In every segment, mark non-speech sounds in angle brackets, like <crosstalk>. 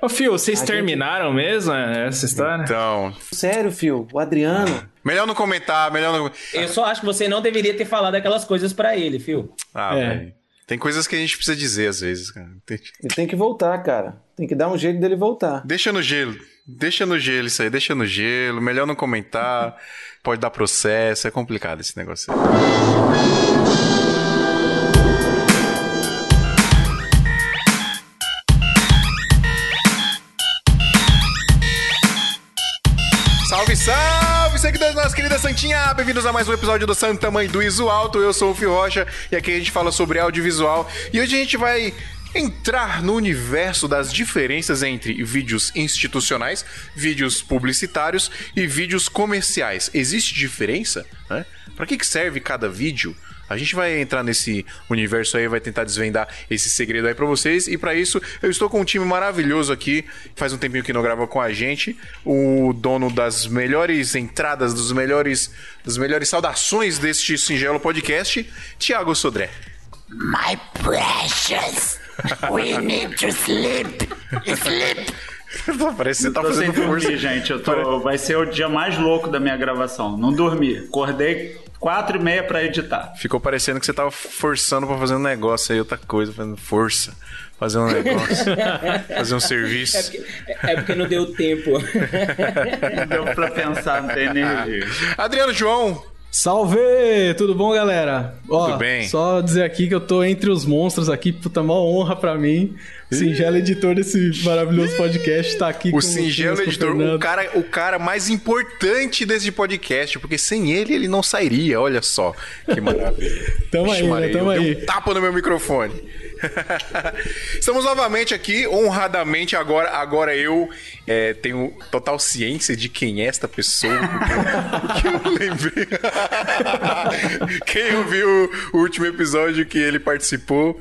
Ô, Fio, vocês terminaram mesmo essa história? Então. Sério, Fio, o Adriano. Melhor não comentar, melhor não. Eu só acho que você não deveria ter falado aquelas coisas pra ele, Fio. Ah, É. velho. Tem coisas que a gente precisa dizer às vezes, cara. Tem- Ele tem que voltar, cara. Tem que dar um jeito dele voltar. Deixa no gelo. Deixa no gelo isso aí, deixa no gelo. Melhor não comentar. Pode dar processo. É complicado esse negócio aí. Santinha! Bem-vindos a mais um episódio do Santa Mãe do Iso Alto. Eu sou o Fio Rocha e aqui a gente fala sobre audiovisual. E hoje a gente vai entrar no universo das diferenças entre vídeos institucionais, vídeos publicitários e vídeos comerciais. Existe diferença? Né? Para que que serve cada vídeo? A gente vai entrar nesse universo aí, vai tentar desvendar esse segredo aí pra vocês. E pra isso, eu estou com um time maravilhoso aqui. Faz um tempinho que não grava com a gente. O dono das melhores entradas, dos melhores, das melhores saudações deste singelo podcast, Thiago Sodré. My precious, we need to sleep. Sleep. <laughs> Parece que você tá fazendo força. dormir, gente. Eu tô... Vai ser o dia mais louco da minha gravação. Não dormi. Acordei quatro e meia pra editar. Ficou parecendo que você tava forçando pra fazer um negócio aí, outra coisa, fazendo força. Fazer um <laughs> negócio. fazer um serviço. É porque, é porque não deu tempo. Não deu pra pensar, não tem energia. Adriano João, Salve! Tudo bom, galera? Ó, Tudo bem. Só dizer aqui que eu tô entre os monstros aqui, puta, mó honra pra mim. Singelo editor desse maravilhoso podcast tá aqui com o singelo editor, o cara, o cara mais importante desse podcast, porque sem ele ele não sairia, olha só. Que maravilha. <laughs> Tamo Vixe, aí, né? Maria, Tamo eu dei aí. um tapa no meu microfone. <laughs> Estamos novamente aqui, honradamente, agora, agora eu é, tenho total ciência de quem é esta pessoa, porque, porque eu lembrei. <laughs> quem ouviu o último episódio que ele participou,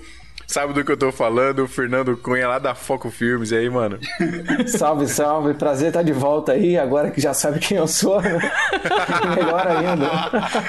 sabe do que eu tô falando, o Fernando Cunha lá da Foco Filmes, e aí, mano? <laughs> Salve, salve. Prazer estar de volta aí, agora que já sabe quem eu sou. né? <laughs> Melhor ainda.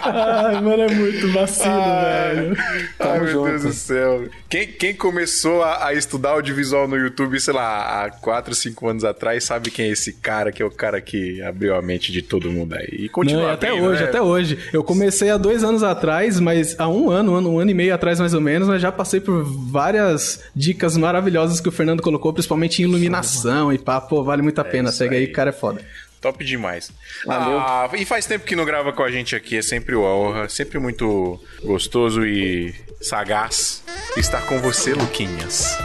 Ai, mano, é muito vacilo, velho. Tamo Ai, meu junto. Deus do céu. Quem, quem começou a, a estudar audiovisual no YouTube, sei lá, há 4, 5 anos atrás, sabe quem é esse cara, que é o cara que abriu a mente de todo mundo aí. E continua Não, e até abrindo, hoje, né? até hoje. Eu comecei há dois anos atrás, mas há um ano, um ano, um ano e meio atrás mais ou menos, mas já passei por várias dicas maravilhosas que o Fernando colocou, principalmente em iluminação e pá, pô, vale muito a pena. Segue aí, o cara é foda. Top demais. Valeu. Ah, e faz tempo que não grava com a gente aqui, é sempre uma honra, sempre muito gostoso e sagaz estar com você, Luquinhas.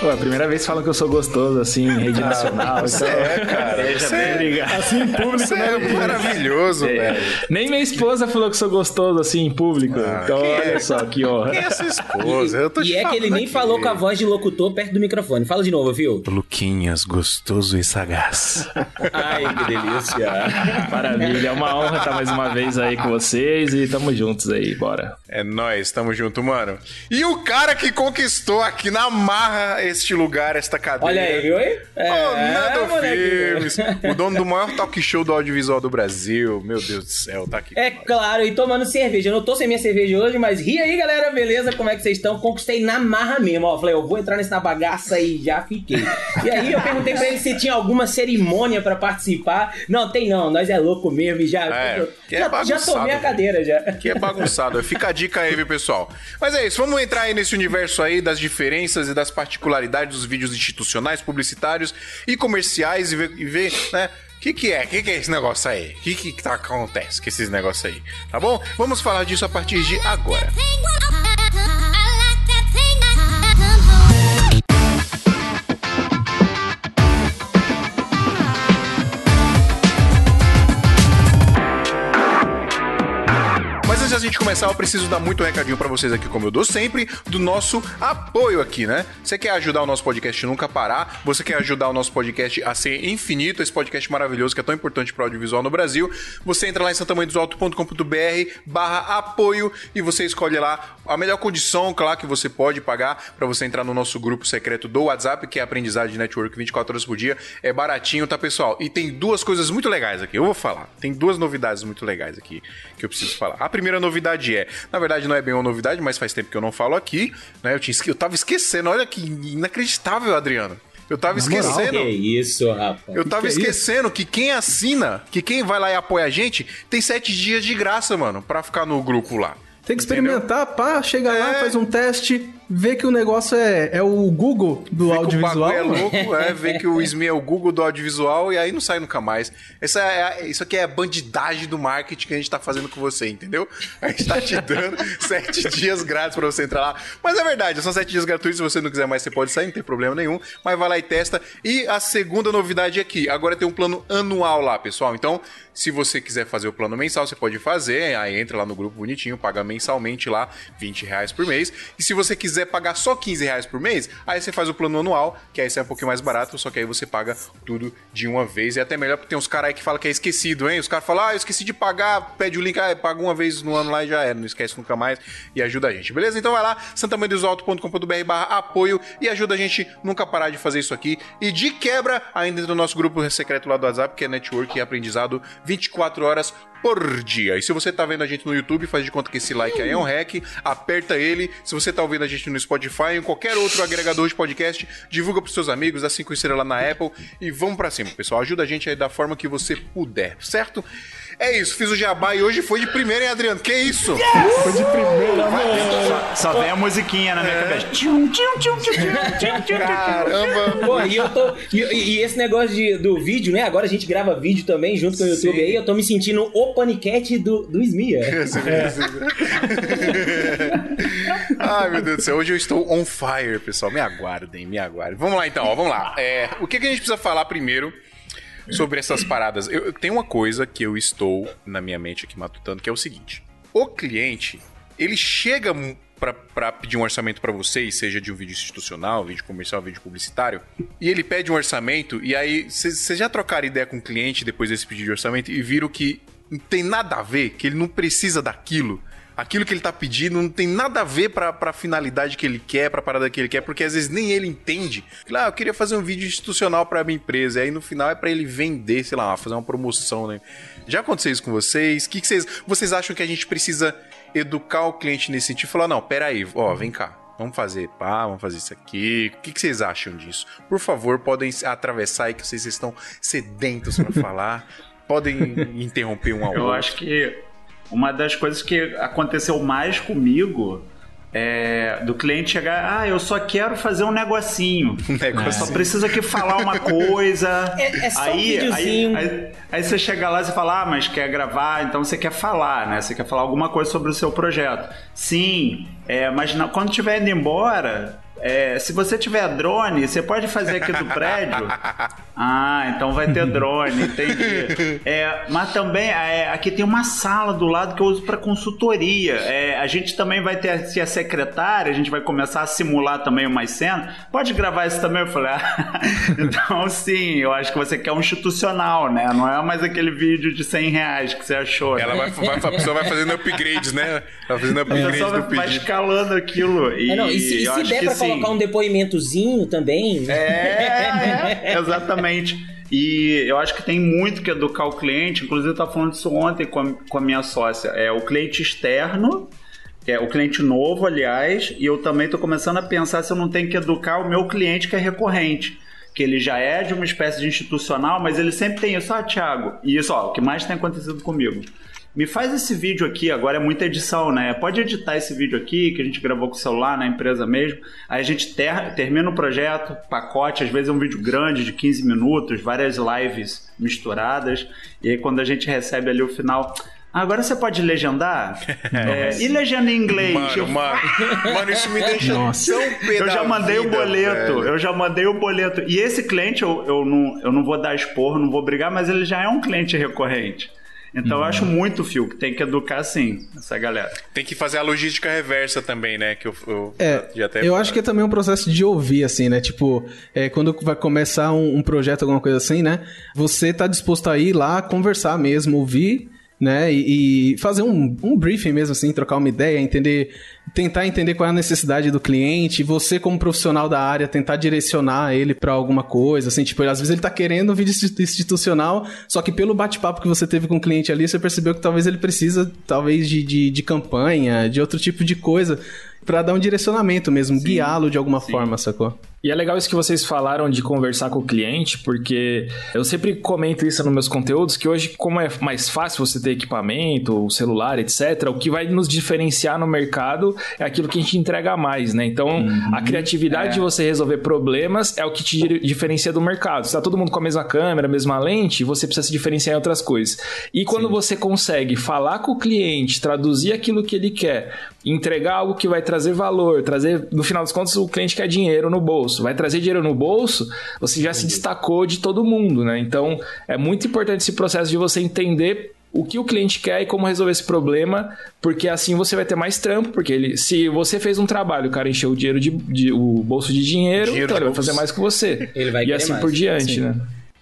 Pô, é a primeira vez que falam que eu sou gostoso, assim, em rede nacional. então, É, cara. Seja Você bem é, obrigado. assim, em público, você né? é maravilhoso, velho. Nem minha esposa falou que sou gostoso, assim, em público. então, olha só, que honra. Quem é essa esposa? Eu tô te E é que ele nem aqui. falou com a voz de locutor perto do microfone. Fala de novo, viu? Luquinhas, gostoso e sagaz. Ai, que delícia. <laughs> Maravilha, é uma honra estar mais uma vez aí com vocês e tamo juntos aí, bora. É nóis, tamo junto, mano. E o cara que conquistou aqui na marra este lugar, esta cadeira. Olha aí, viu? hein? Oh, Nando moleque. Filmes, o dono do maior talk show do audiovisual do Brasil. Meu Deus do céu, tá aqui. É claro, e tomando cerveja. Eu não tô sem minha cerveja hoje, mas ri aí, galera, beleza? Como é que vocês estão? Conquistei na marra mesmo, ó. Falei, eu vou entrar nesse na bagaça e já fiquei. E aí eu perguntei pra ele se tinha alguma cerimônia pra participar. Não, tem não, nós é louco mesmo e já, É, que é já, já bagunçado, tomei a cadeira já. Que é bagunçado. Fica a dica aí, viu, pessoal? Mas é isso, vamos entrar aí nesse universo aí das diferenças e das particularidades dos vídeos institucionais, publicitários e comerciais e ver, e ver né? O que, que é? O que, que é esse negócio aí? O que, que tá, acontece com esses negócios aí? Tá bom? Vamos falar disso a partir de agora. Começar, eu preciso dar muito recadinho pra vocês aqui, como eu dou sempre, do nosso apoio aqui, né? Você quer ajudar o nosso podcast nunca parar? Você quer ajudar o nosso podcast a ser infinito, esse podcast maravilhoso que é tão importante para o audiovisual no Brasil? Você entra lá em santamanhodosalto.com.br barra apoio e você escolhe lá a melhor condição, claro, que você pode pagar para você entrar no nosso grupo secreto do WhatsApp, que é Aprendizagem Network 24 horas por dia. É baratinho, tá, pessoal? E tem duas coisas muito legais aqui. Eu vou falar. Tem duas novidades muito legais aqui que eu preciso falar. A primeira novidade é, na verdade não é bem uma novidade, mas faz tempo que eu não falo aqui, né? Eu, tinha, eu tava esquecendo, olha que inacreditável, Adriano. Eu tava Na moral. esquecendo. Que isso, rapaz. Eu tava que é esquecendo que quem assina, que quem vai lá e apoia a gente, tem sete dias de graça, mano, pra ficar no grupo lá. Tem que experimentar, pá, chega lá, É. faz um teste, vê que o negócio é, é o Google do Vê que o audiovisual. é <laughs> louco, é, vê que o SME é o Google do audiovisual e aí não sai nunca mais. Essa é a- isso aqui é a bandidagem do marketing que a gente tá fazendo com você, entendeu? A gente tá te dando <laughs> sete dias grátis pra você entrar lá. Mas é verdade, são sete dias gratuitos, se você não quiser mais, você pode sair, não tem problema nenhum. Mas vai lá e testa. E a segunda novidade aqui, agora tem um plano anual lá, pessoal. Então, se você quiser fazer o plano mensal, você pode fazer. Aí entra lá no grupo bonitinho, paga mensalmente lá, 20 reais por mês. E se você quiser pagar só 15 reais por mês, aí você faz o plano anual, que aí sai um pouquinho mais barato, só que aí você paga tudo de uma vez. E é até melhor porque tem uns caras aí que falam que é esquecido, hein? Os caras falam, ah, eu esqueci de pagar, pede o link, ah, paga uma vez no ano lá e já era, não esquece nunca mais e ajuda a gente, beleza? Então vai lá, santamandesalto.com.br barra apoio e ajuda a gente nunca parar de fazer isso aqui. E de quebra, ainda no nosso grupo secreto lá do WhatsApp, que é Network e Aprendizado 24 horas por dia. E se você tá vendo a gente no YouTube, faz de conta que esse like aí é um hack, aperta ele. Se você tá ouvindo a gente no Spotify ou em qualquer outro agregador de podcast, divulga pros seus amigos, dá cinco estrelas lá na Apple e vamos pra cima, pessoal. Ajuda a gente aí da forma que você puder, certo? É isso, fiz o jabá e hoje foi de primeira, hein, Adriano? Que isso? Foi de primeira, mano. Só vem a musiquinha na minha cabeça. Tchum, tchum, tchum, tchum, tchum, tchum, tchum. Caramba! Pô, e eu tô. E, e- esse negócio de- do vídeo, né? Agora a gente grava vídeo também junto com o YouTube Sim. aí. Eu tô me sentindo o paniquete do, do Smia. <laughs> Ai, meu Deus do céu. Hoje eu estou on fire, pessoal. Me aguardem, me aguardem. Vamos lá, então, ó, vamos lá. É, o que, que a gente precisa falar primeiro sobre essas paradas? Eu, eu tenho uma coisa que eu estou na minha mente aqui matutando, que é o seguinte. O cliente, ele chega pra pedir um orçamento pra vocês, seja de um vídeo institucional, vídeo comercial, vídeo publicitário, e ele pede um orçamento, e aí vocês já trocaram ideia com o cliente depois desse pedido de orçamento e viram que não tem nada a ver, que ele não precisa daquilo. Aquilo que ele tá pedindo não tem nada a ver pra, pra finalidade que ele quer, pra parada que ele quer, porque às vezes nem ele entende. Ah, eu queria fazer um vídeo institucional pra minha empresa, e aí no final é pra ele vender, sei lá, fazer uma promoção, né? Já aconteceu isso com vocês? O que, que vocês. Vocês acham que a gente precisa educar o cliente nesse sentido? Falar, não, peraí, ó, vem cá. Vamos fazer pá, vamos fazer isso aqui. O que, que vocês acham disso? Por favor, podem atravessar aí que vocês estão sedentos pra <laughs> falar. Podem interromper um ao Eu outro. acho que uma das coisas que aconteceu mais comigo é do cliente chegar, ah, eu só quero fazer um negocinho. <laughs> Um Eu negócio só preciso aqui falar uma coisa. É- é só um aí, videozinho. aí, aí, aí você chega lá e fala, ah, mas quer gravar, então você quer falar, né? Você quer falar alguma coisa sobre o seu projeto. Sim, é, mas na- quando estiver indo embora, é, se você tiver drone, você pode fazer aqui do prédio. <laughs> Ah, então vai ter drone, entendi. É, mas também é, aqui tem uma sala do lado que eu uso para consultoria. É, a gente também vai ter aqui a secretária, a gente vai começar a simular também umas cenas. Pode gravar isso também? Eu falei, ah, <laughs> então sim, eu acho que você quer um institucional, né? Não é mais aquele vídeo de 100 reais que você achou. né? Ela vai, vai, a pessoa vai fazendo upgrades, né? Vai fazendo A upgrades pessoa vai, do vai pedido. escalando aquilo. E, É, não, e se, e eu se acho der que pra sim. Colocar um depoimentozinho também. né? É, é, <laughs> exatamente. E eu acho que tem muito que educar o cliente. Inclusive, eu estava falando disso ontem com a, com a minha sócia. É o cliente externo, é o cliente novo, aliás, e eu também estou começando a pensar se eu não tenho que educar o meu cliente que é recorrente. Que ele já é de uma espécie de institucional, mas ele sempre tem isso. Ah, Thiago, e isso, ó, o que mais tem acontecido comigo. Me faz esse vídeo aqui, agora é muita edição, né? Pode editar esse vídeo aqui, que a gente gravou com o celular na empresa mesmo. Aí a gente ter- termina o projeto, pacote, às vezes é um vídeo grande de 15 minutos, várias lives misturadas. E aí quando a gente recebe ali o final. "Ah, agora você pode legendar? <laughs> É, e legenda em inglês? Eu- Mano, mano, <laughs> mano, isso me deixa Nossa. tão eu já mandei o boleto, velho. eu já mandei o boleto. E esse cliente, eu, eu, não, eu não vou dar expor, não vou brigar, mas ele já é um cliente recorrente. Então eu acho muito, Fio, que tem que educar sim, essa galera. Tem que fazer a logística reversa também, né? Que eu, eu É, já até eu acho que é também um processo de ouvir, assim, né? Tipo, é, quando vai começar um, um projeto, alguma coisa assim, né? Você tá disposto a ir lá, conversar mesmo, ouvir, né? E, e fazer um, um briefing mesmo, assim, trocar uma ideia, entender, tentar entender qual é a necessidade do cliente, você como profissional da área, tentar direcionar ele pra alguma coisa, assim, tipo, às vezes ele tá querendo um vídeo institu- institucional, só que pelo bate-papo que você teve com o cliente ali, você percebeu que talvez ele precisa, talvez, de, de, de campanha, de outro tipo de coisa, pra dar um direcionamento mesmo, guiá-lo de alguma forma, sacou? E é legal isso que vocês falaram de conversar com o cliente, porque eu sempre comento isso nos meus conteúdos, que hoje, como é mais fácil você ter equipamento, celular, etc., o que vai nos diferenciar no mercado é aquilo que a gente entrega mais, né? Então, a criatividade de você resolver problemas é o que te di- diferencia do mercado. Se tá todo mundo com a mesma câmera, a mesma lente, você precisa se diferenciar em outras coisas. E quando você consegue falar com o cliente, traduzir aquilo que ele quer, entregar algo que vai trazer valor, trazer, no final das contas, o cliente quer dinheiro no bolso. Vai trazer dinheiro no bolso, você já se destacou de todo mundo, né? Então, é muito importante esse processo de você entender o que o cliente quer e como resolver esse problema, porque assim você vai ter mais trampo, porque ele, se você fez um trabalho, o cara encheu o dinheiro de, de- o bolso de dinheiro, Dinheiro então ele vai bolso. fazer mais que você. <laughs> Ele vai e assim mais. por diante, né?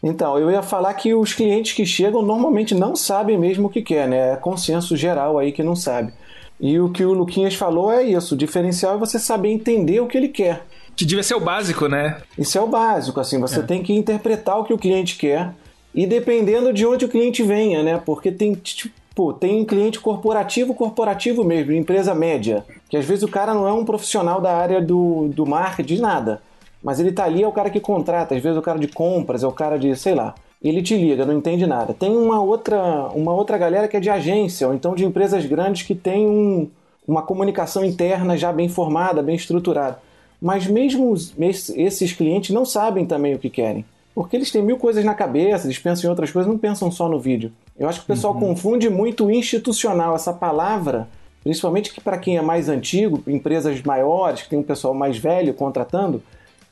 Então, eu ia falar que os clientes que chegam normalmente não sabem mesmo o que quer, né? É consenso geral aí que não sabe. E o que o Luquinhas falou é isso: o diferencial é você saber entender o que ele quer. Que devia ser o básico, né? Isso é o básico, assim, você tem que interpretar o que o cliente quer e dependendo de onde o cliente venha, né? Porque tem, tipo, tem cliente corporativo, corporativo mesmo, empresa média, que às vezes o cara não é um profissional da área do, do marketing, de nada, mas ele tá ali, é o cara que contrata, às vezes é o cara de compras, é o cara de, sei lá, ele te liga, não entende nada. Tem uma outra, uma outra galera que é de agência, ou então de empresas grandes que tem um, uma comunicação interna já bem formada, bem estruturada. Mas mesmo os- esses clientes não sabem também o que querem. Porque eles têm mil coisas na cabeça, eles pensam em outras coisas, não pensam só no vídeo. Eu acho que o pessoal confunde muito o institucional, essa palavra, principalmente que para quem é mais antigo, empresas maiores, que tem um pessoal mais velho contratando,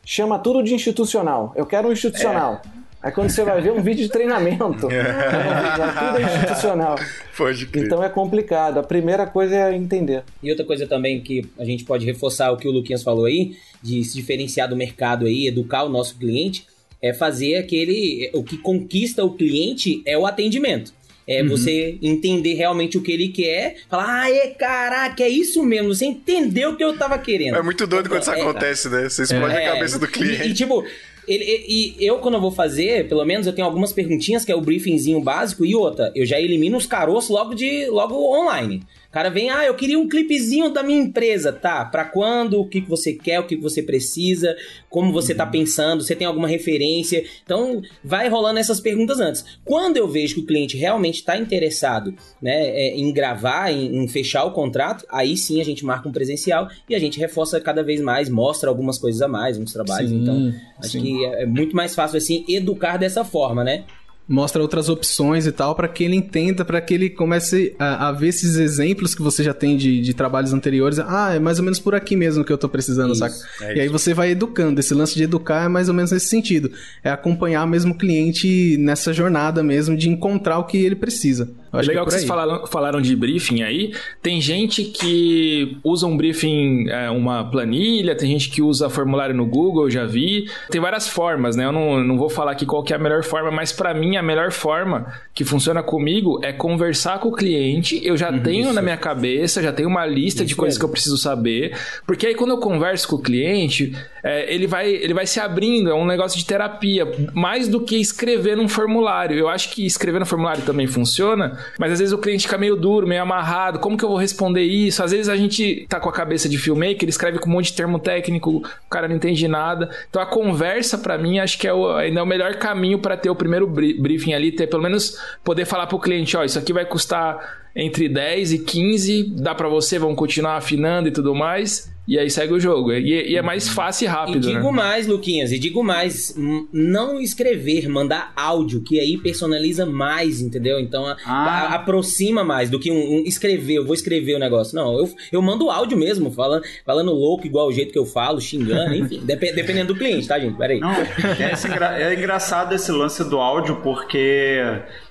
chama tudo de institucional. Eu quero um institucional. Aí quando você vai ver um vídeo de treinamento, <laughs> tudo é institucional. Pode crer. Então é complicado. A primeira coisa é entender. E outra coisa também que a gente pode reforçar o que o Luquinhas falou aí, de se diferenciar do mercado aí, educar o nosso cliente, é fazer aquele. O que conquista o cliente é o atendimento. É você entender realmente o que ele quer, falar, ah, é, caraca, é isso mesmo, você entendeu o que eu tava querendo. É muito doido quando isso É, acontece, né? Você explode é, a cabeça do e- cliente. E, tipo, ele- e, e eu, quando eu vou fazer, pelo menos eu tenho algumas perguntinhas, que é o briefingzinho básico, e outra, eu já elimino os caroços logo de logo online. O cara vem, ah, eu queria um clipezinho da minha empresa, tá? Pra quando? O que, que você quer? O que, que você precisa? Como você tá pensando? Você tem alguma referência? Então, vai rolando essas perguntas antes. Quando eu vejo que o cliente realmente tá interessado né, é, em gravar, em, em fechar o contrato, aí sim a gente marca um presencial e a gente reforça cada vez mais, mostra algumas coisas a mais, uns trabalhos. Sim, então, acho sim. que é é muito mais fácil assim educar dessa forma, né? Mostra outras opções e tal, pra que ele entenda, pra que ele comece a, a ver esses exemplos que você já tem de, de trabalhos anteriores. Ah, é mais ou menos por aqui mesmo que eu tô precisando, Isso, saca? é e aí você vai educando. Esse lance de educar é mais ou menos nesse sentido. É acompanhar mesmo o cliente nessa jornada mesmo de encontrar o que ele precisa. Eu acho Legal que, que, é por vocês falaram, falaram de briefing aí. Tem gente que usa um briefing, é, uma planilha, tem gente que usa formulário no Google, eu já vi. Tem várias formas, né? Eu não, não vou falar aqui qual que é a melhor forma, mas para mim a melhor forma que funciona comigo é conversar com o cliente. Eu já tenho na minha cabeça, já tenho uma lista de coisas que eu preciso saber. Porque aí quando eu converso com o cliente, é, ele, vai, ele vai se abrindo, é um negócio de terapia, mais do que escrever num formulário. Eu acho que escrever no formulário também funciona, mas às vezes o cliente fica meio duro, meio amarrado. Como que eu vou responder isso? Às vezes a gente tá com a cabeça de filmmaker, ele escreve com um monte de termo técnico, o cara não entende nada. Então a conversa, pra mim, acho que é o, ainda é o melhor caminho pra ter o primeiro bri- briefing ali, ter pelo menos poder falar pro cliente, ó, isso aqui vai custar entre 10 e 15, dá pra você, vamos continuar afinando e tudo mais. E aí segue o jogo. E, e é mais fácil e E rápido, digo né? mais, Luquinhas, e digo mais, não escrever, mandar áudio, que aí personaliza mais, entendeu? Então a- Ah. a- aproxima mais do que um, um escrever, eu vou escrever o negócio. Não, eu, eu mando áudio mesmo, falando, falando louco, igual o jeito que eu falo, xingando, <laughs> enfim, depe- dependendo do cliente, tá, gente? Peraí. Não, é, engra- é engraçado esse lance do áudio porque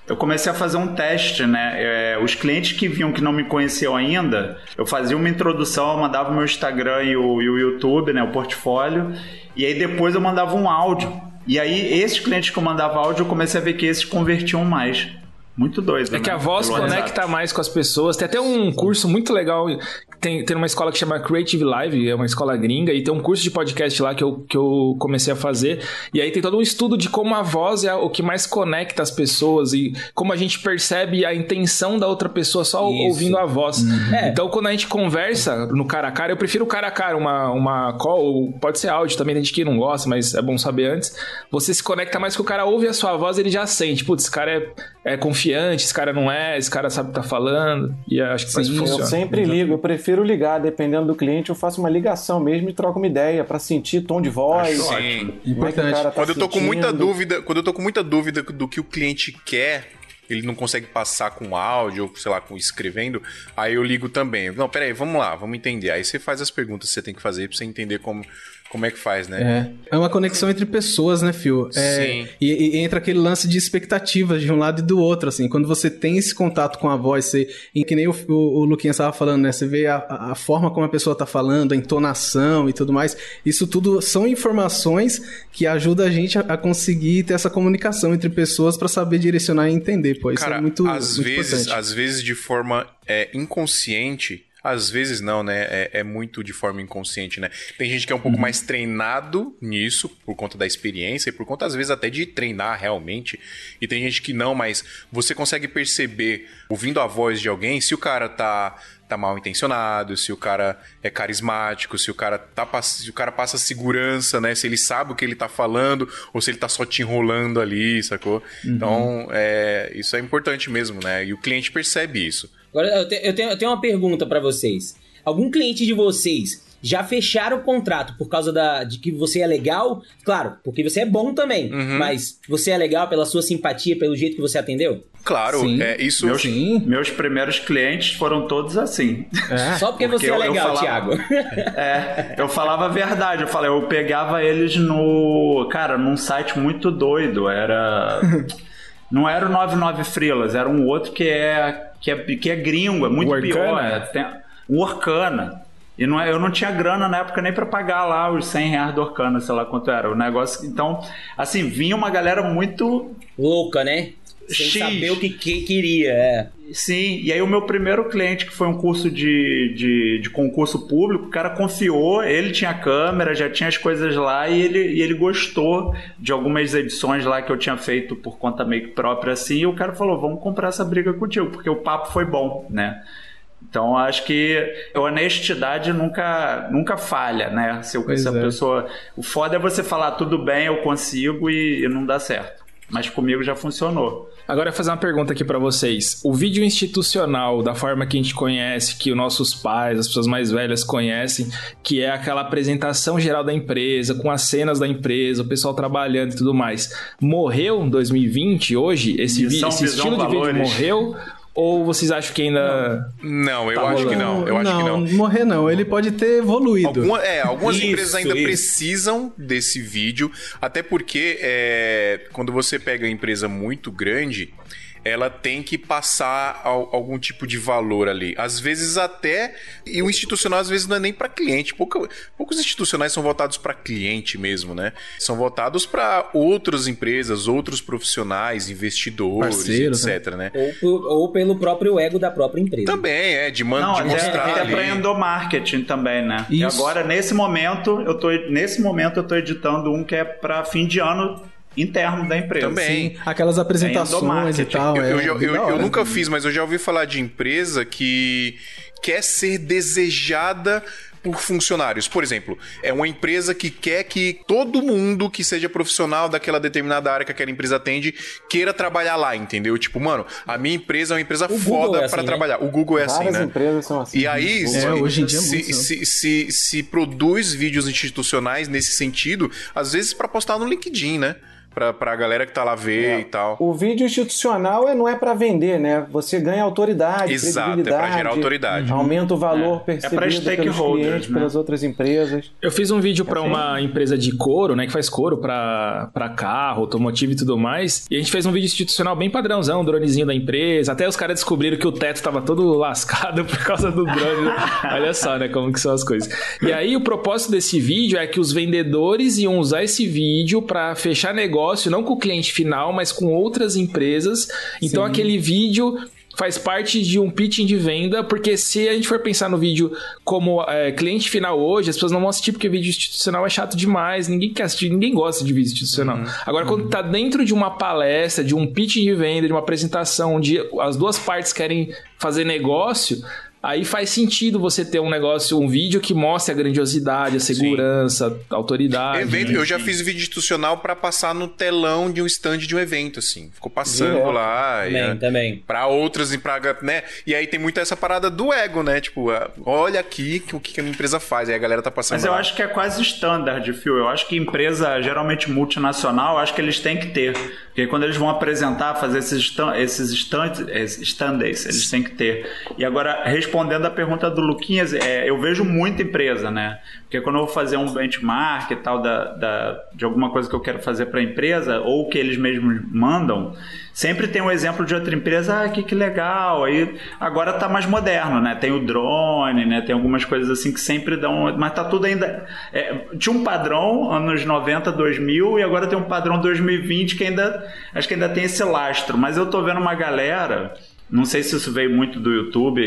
eu comecei a fazer um teste, né? É, os clientes que vinham que não me conheciam ainda, eu fazia uma introdução, eu mandava o meu Instagram e o, e o YouTube, né? O portfólio, e aí depois eu mandava um áudio. E aí, esses clientes que eu mandava áudio, eu comecei a ver que esses convertiam mais. Muito doido. É que né? a voz Pelo WhatsApp. conecta mais com as pessoas. Tem até um curso muito legal. Tem, tem uma escola que chama Creative Live, é uma escola gringa, e tem um curso de podcast lá que eu, que eu comecei a fazer. E aí tem todo um estudo de como a voz é o que mais conecta as pessoas e como a gente percebe a intenção da outra pessoa só Isso. ouvindo a voz. É. Então, quando a gente conversa no cara a cara, eu prefiro o cara a cara, uma, uma call, ou pode ser áudio também, tem gente que não gosta, mas é bom saber antes. Você se conecta mais que o cara ouve a sua voz, ele já sente, putz, esse cara é, é confiante, esse cara não é, esse cara sabe o que tá falando. E acho que Sim, funciona. Eu sempre ligo, eu prefiro ligar, dependendo do cliente, eu faço uma ligação mesmo e troco uma ideia pra sentir tom de voz. Sim. como é que o Importante. cara tá Quando eu tô com muita sentindo. dúvida, quando eu tô com muita dúvida do que o cliente quer, ele não consegue passar com áudio ou sei lá, com escrevendo, aí eu ligo também. Não, peraí, vamos lá, vamos entender. Aí você faz as perguntas que você tem que fazer pra você entender como, como é que faz, né? É. É uma conexão entre pessoas, né, Fio? É, Sim. E, e entra aquele lance de expectativas de um lado e do outro, assim. Quando você tem esse contato com a voz, você, e que nem o, o, o Luquinha estava falando, né? Você vê a, a forma como a pessoa tá falando, a entonação e tudo mais. Isso tudo são informações que ajudam a gente a, a conseguir ter essa comunicação entre pessoas para saber direcionar e entender. Pô, isso Cara, é muito, às muito vezes, importante. às vezes de forma é, inconsciente, às vezes não, né? É, é muito de forma inconsciente, né? Tem gente que é um Uhum. pouco mais treinado nisso, por conta da experiência, e por conta, às vezes, até de treinar realmente. E tem gente que não, mas você consegue perceber, ouvindo a voz de alguém, se o cara tá. Tá mal intencionado, se o cara é carismático, se o cara tá se o cara passa segurança, né? Se ele sabe o que ele tá falando, ou se ele tá só te enrolando ali, sacou? Uhum. Então, é, isso é importante mesmo, né? E o cliente percebe isso. Agora, eu, te- eu tenho, eu tenho uma pergunta pra vocês. Algum cliente de vocês já fecharam o contrato por causa da, de que você é legal? Claro, porque você é bom também. Uhum. Mas você é legal pela sua simpatia, pelo jeito que você atendeu? Claro, Sim. é, isso. Meus, Sim. meus primeiros clientes foram todos assim. É. Só porque, Porque você é eu- eu legal, falava- Thiago. <laughs> É, eu falava a verdade. Eu falei, eu pegava eles no. Cara, num site muito doido. Era. <laughs> Não era o 99 Frilas, era um outro que é, que é, que é gringo, é muito O Arcana? pior. É, tem, o Orkana. E não é, eu não tinha grana na época nem pra pagar lá os 100 reais do Orkana, sei lá quanto era. O negócio. Então, assim, vinha uma galera muito Louca, né? Sem X. saber o que, que queria, é. Sim, e aí o meu primeiro cliente, que foi um curso de, de, de concurso público, o cara confiou, ele tinha câmera, já tinha as coisas lá e ele, e ele gostou de algumas edições lá que eu tinha feito por conta meio que própria assim, e o cara falou, vamos comprar essa briga contigo, porque o papo foi bom, né? Então acho que a honestidade nunca, nunca falha, né? Se, eu- se a é. pessoa. O foda é você falar tudo bem, eu consigo e, e não dá certo. Mas comigo já funcionou. Agora eu fazer uma pergunta aqui pra vocês. O vídeo institucional, da forma que a gente conhece, que os nossos pais, as pessoas mais velhas conhecem, que é aquela apresentação geral da empresa, com as cenas da empresa, o pessoal trabalhando e tudo mais, morreu em 2020, hoje? Esse, Visão, esse estilo de vídeo valores. morreu? Ou vocês acham que ainda. Não, eu Tá acho que não. Eu acho que não. morrer não. Ele pode ter evoluído. Alguma- é, algumas Isso, empresas ainda isso. precisam desse vídeo, até porque é, quando você pega a empresa muito grande, ela tem que passar al- algum tipo de valor ali. Às vezes até, e o institucional às vezes não é nem para cliente. Pouca- poucos institucionais são voltados para cliente mesmo, né? São voltados para outras empresas, outros profissionais, investidores, Parceiros, né? etc, né? Ou, ou pelo próprio ego da própria empresa. Também, é, de, man- Não, de mostrar até ali. para endomarketing também, né? E Isso. agora, nesse momento, eu tô, nesse momento, eu tô editando um que é para fim de ano interno da empresa. Também. Sim, aquelas apresentações e endomarketing. tal. Eu, é eu, eu- da eu hora. nunca fiz, mas eu já ouvi falar de empresa que quer ser desejada por funcionários. Por exemplo, é uma empresa que quer que todo mundo que seja profissional daquela determinada área que aquela empresa atende queira trabalhar lá, entendeu? Tipo, mano, a minha empresa é uma empresa Google foda é assim, pra né? trabalhar. O Google é assim, Várias né? empresas são assim. E aí, É, se, hoje em dia é se, né? se, se, se produz vídeos institucionais nesse sentido, às vezes pra postar no LinkedIn, né? Pra, pra galera que tá lá ver É. e tal. O vídeo institucional é- não é para vender, né? Você ganha autoridade, Exato, é pra gerar autoridade. aumenta o valor É. percebido É pra pelos stakeholders, clientes, né? pelas outras empresas. Eu fiz um vídeo É pra uma empresa de couro, né, que faz couro pra pra carro, automotivo e tudo mais. E a gente fez um vídeo institucional bem padrãozão, dronezinho da empresa. Até os caras descobriram que o teto tava todo <laughs> lascado por causa do drone. <laughs> Olha só, né, como que são as coisas. E aí o propósito desse vídeo é que os vendedores iam usar esse vídeo pra fechar negócio, não com o cliente final, mas com outras empresas. Então aquele vídeo faz parte de um pitching de venda, porque se a gente for pensar no vídeo como é, cliente final hoje, as pessoas não vão assistir porque vídeo institucional é chato demais, ninguém quer assistir, ninguém gosta de vídeo institucional. Uhum. Agora, uhum. quando tá dentro de uma palestra, de um pitch de venda, de uma apresentação, onde as duas partes querem fazer negócio, Aí faz sentido você ter um negócio, um vídeo que mostre a grandiosidade, a segurança, Sim. a autoridade. Evento, eu já fiz vídeo institucional para passar no telão de um stand de um evento, assim. Ficou passando lá. Também, e, também. Pra outras e pra. Né? E aí tem muito essa parada do ego, né? Tipo, ah, olha aqui o que a minha empresa faz. Aí a galera tá passando. Mas eu lá. acho que é quase standard, Phil. Eu acho que empresa geralmente multinacional, acho que eles têm que ter. Porque quando eles vão apresentar, fazer esses, stand, esses stand, stands, eles têm que ter. E agora, respondendo a pergunta do Luquinhas, é, eu vejo muita empresa, né? Porque quando eu vou fazer um benchmark e tal da, da, de alguma coisa que eu quero fazer para a empresa, ou que eles mesmos mandam, sempre tem um exemplo de outra empresa, ah, que, que legal. Aí agora tá mais moderno, né? Tem o drone, né? Tem algumas coisas assim que sempre dão. Mas tá tudo ainda. É, tinha um padrão anos 90, 2000, e agora tem um padrão 2020 que ainda acho que ainda tem esse lastro, mas eu tô vendo uma galera, não sei se isso veio muito do YouTube,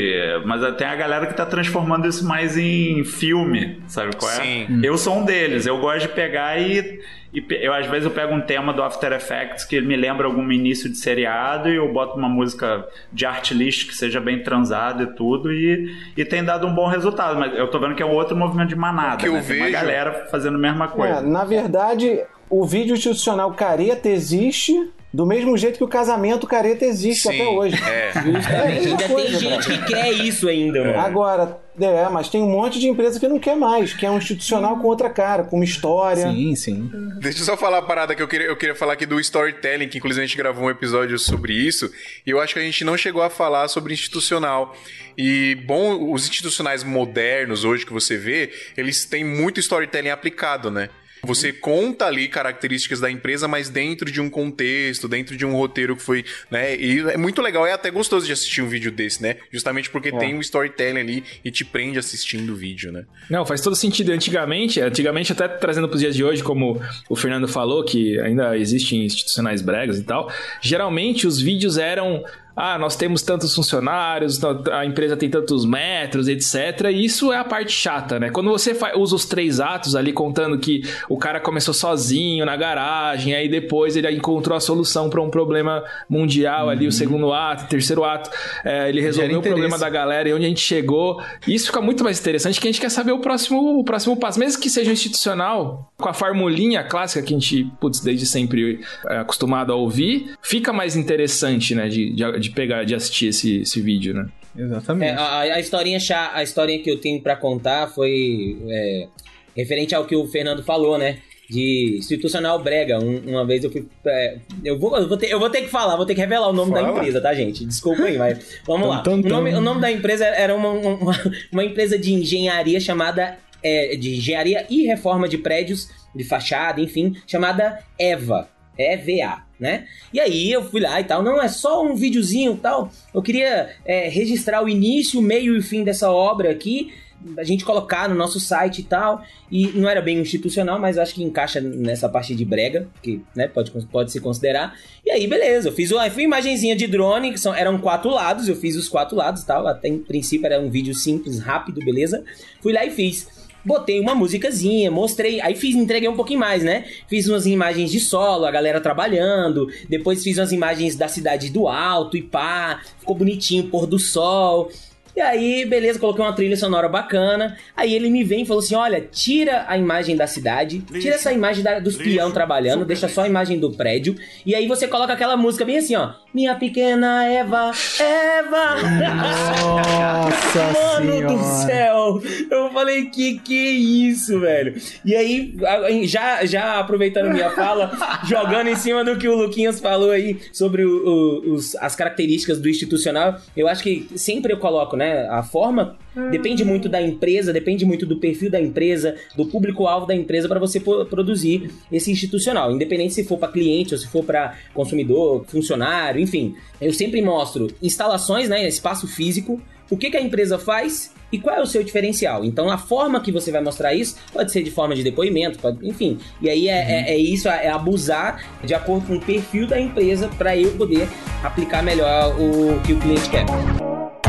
mas tem a galera que tá transformando isso mais em filme, sabe qual é? Sim. Eu sou um deles, eu gosto de pegar e, e eu às vezes eu pego um tema do After Effects que me lembra algum início de seriado e eu boto uma música de art list que seja bem transada e tudo e, e tem dado um bom resultado, mas eu tô vendo que é um outro movimento de manada, que né? eu vejo... uma galera fazendo a mesma coisa. É, na verdade, o vídeo institucional careta existe do mesmo jeito que o casamento careta existe Sim, até hoje. É. Justamente. É ainda coisa, tem gente que quer isso ainda, mano. Agora, é, mas tem um monte de empresa que não quer mais, que é um institucional com outra cara, com uma história. Sim, sim. Deixa eu só falar a parada que eu queria, eu queria falar aqui do storytelling, que inclusive a gente gravou um episódio sobre isso, e eu acho que a gente não chegou a falar sobre institucional. E, bom, os institucionais modernos hoje que você vê, eles têm muito storytelling aplicado, né? Você conta ali características da empresa, mas dentro de um contexto, dentro de um roteiro que foi, né? E é muito legal, é até gostoso de assistir um vídeo desse, né? Justamente porque é. tem um storytelling ali e te prende assistindo o vídeo, né? Não, faz todo sentido. Antigamente, antigamente até trazendo para os dias de hoje, como o Fernando falou, que ainda existem institucionais bregas e tal, geralmente os vídeos eram ah, nós temos tantos funcionários, a empresa tem tantos metros, etc. E isso é a parte chata, né? Quando você usa os três atos ali contando que o cara começou sozinho na garagem, aí depois ele encontrou a solução para um problema mundial uhum. ali, o uhum. segundo ato, o terceiro ato, é, ele resolveu o problema da galera e onde a gente chegou. Isso fica muito mais interessante que a gente quer saber o próximo, o próximo passo, mesmo que seja institucional, com a formulinha clássica que a gente, putz, desde sempre é acostumado a ouvir, fica mais interessante, né, de, de, de de pegar, de assistir esse, esse vídeo, né? Exatamente. É, a, a, historinha chá, a historinha que eu tenho para contar foi é, referente ao que o Fernando falou, né? De institucional brega. Um, uma vez eu fui. É, eu, vou, eu, vou ter, eu vou ter que falar, vou ter que revelar o nome Fala. da empresa, tá, gente? Desculpa aí, mas vamos lá. O nome, o nome da empresa era uma, uma, uma empresa de engenharia chamada. É, de engenharia e reforma de prédios, de fachada, enfim, chamada EVA. EVA né? E aí eu fui lá e tal, não é só um videozinho tal. Eu queria é, registrar o início, o meio e o fim dessa obra aqui, a gente colocar no nosso site e tal. E não era bem institucional, mas acho que encaixa nessa parte de brega, que né, pode, pode se considerar. E aí, beleza, eu fiz uma, uma imagenzinha de drone, que são, eram quatro lados, eu fiz os quatro lados e tal. Até em princípio era um vídeo simples, rápido, beleza? Fui lá e fiz botei uma musicazinha, mostrei, aí fiz, entreguei um pouquinho mais, né? Fiz umas imagens de solo, a galera trabalhando, depois fiz umas imagens da cidade do alto e pá, ficou bonitinho, pôr do sol. E aí, beleza, coloquei uma trilha sonora bacana. Aí ele me vem e falou assim: olha, tira a imagem da cidade, tira essa imagem da, dos peão trabalhando, deixa só a imagem do prédio. E aí você coloca aquela música bem assim, ó. Minha pequena Eva, Eva! Nossa <laughs> Mano senhora. do céu! Eu falei, que que é isso, velho? E aí, já, já aproveitando minha fala, <laughs> jogando em cima do que o Luquinhas falou aí sobre o, o, os, as características do institucional, eu acho que sempre eu coloco, né? A forma depende muito da empresa, depende muito do perfil da empresa, do público-alvo da empresa para você produzir esse institucional, independente se for para cliente ou se for para consumidor, funcionário, enfim. Eu sempre mostro instalações, né, espaço físico, o que, que a empresa faz e qual é o seu diferencial. Então a forma que você vai mostrar isso pode ser de forma de depoimento, pode, enfim. E aí é, é, é isso, é abusar de acordo com o perfil da empresa para eu poder aplicar melhor o que o cliente quer.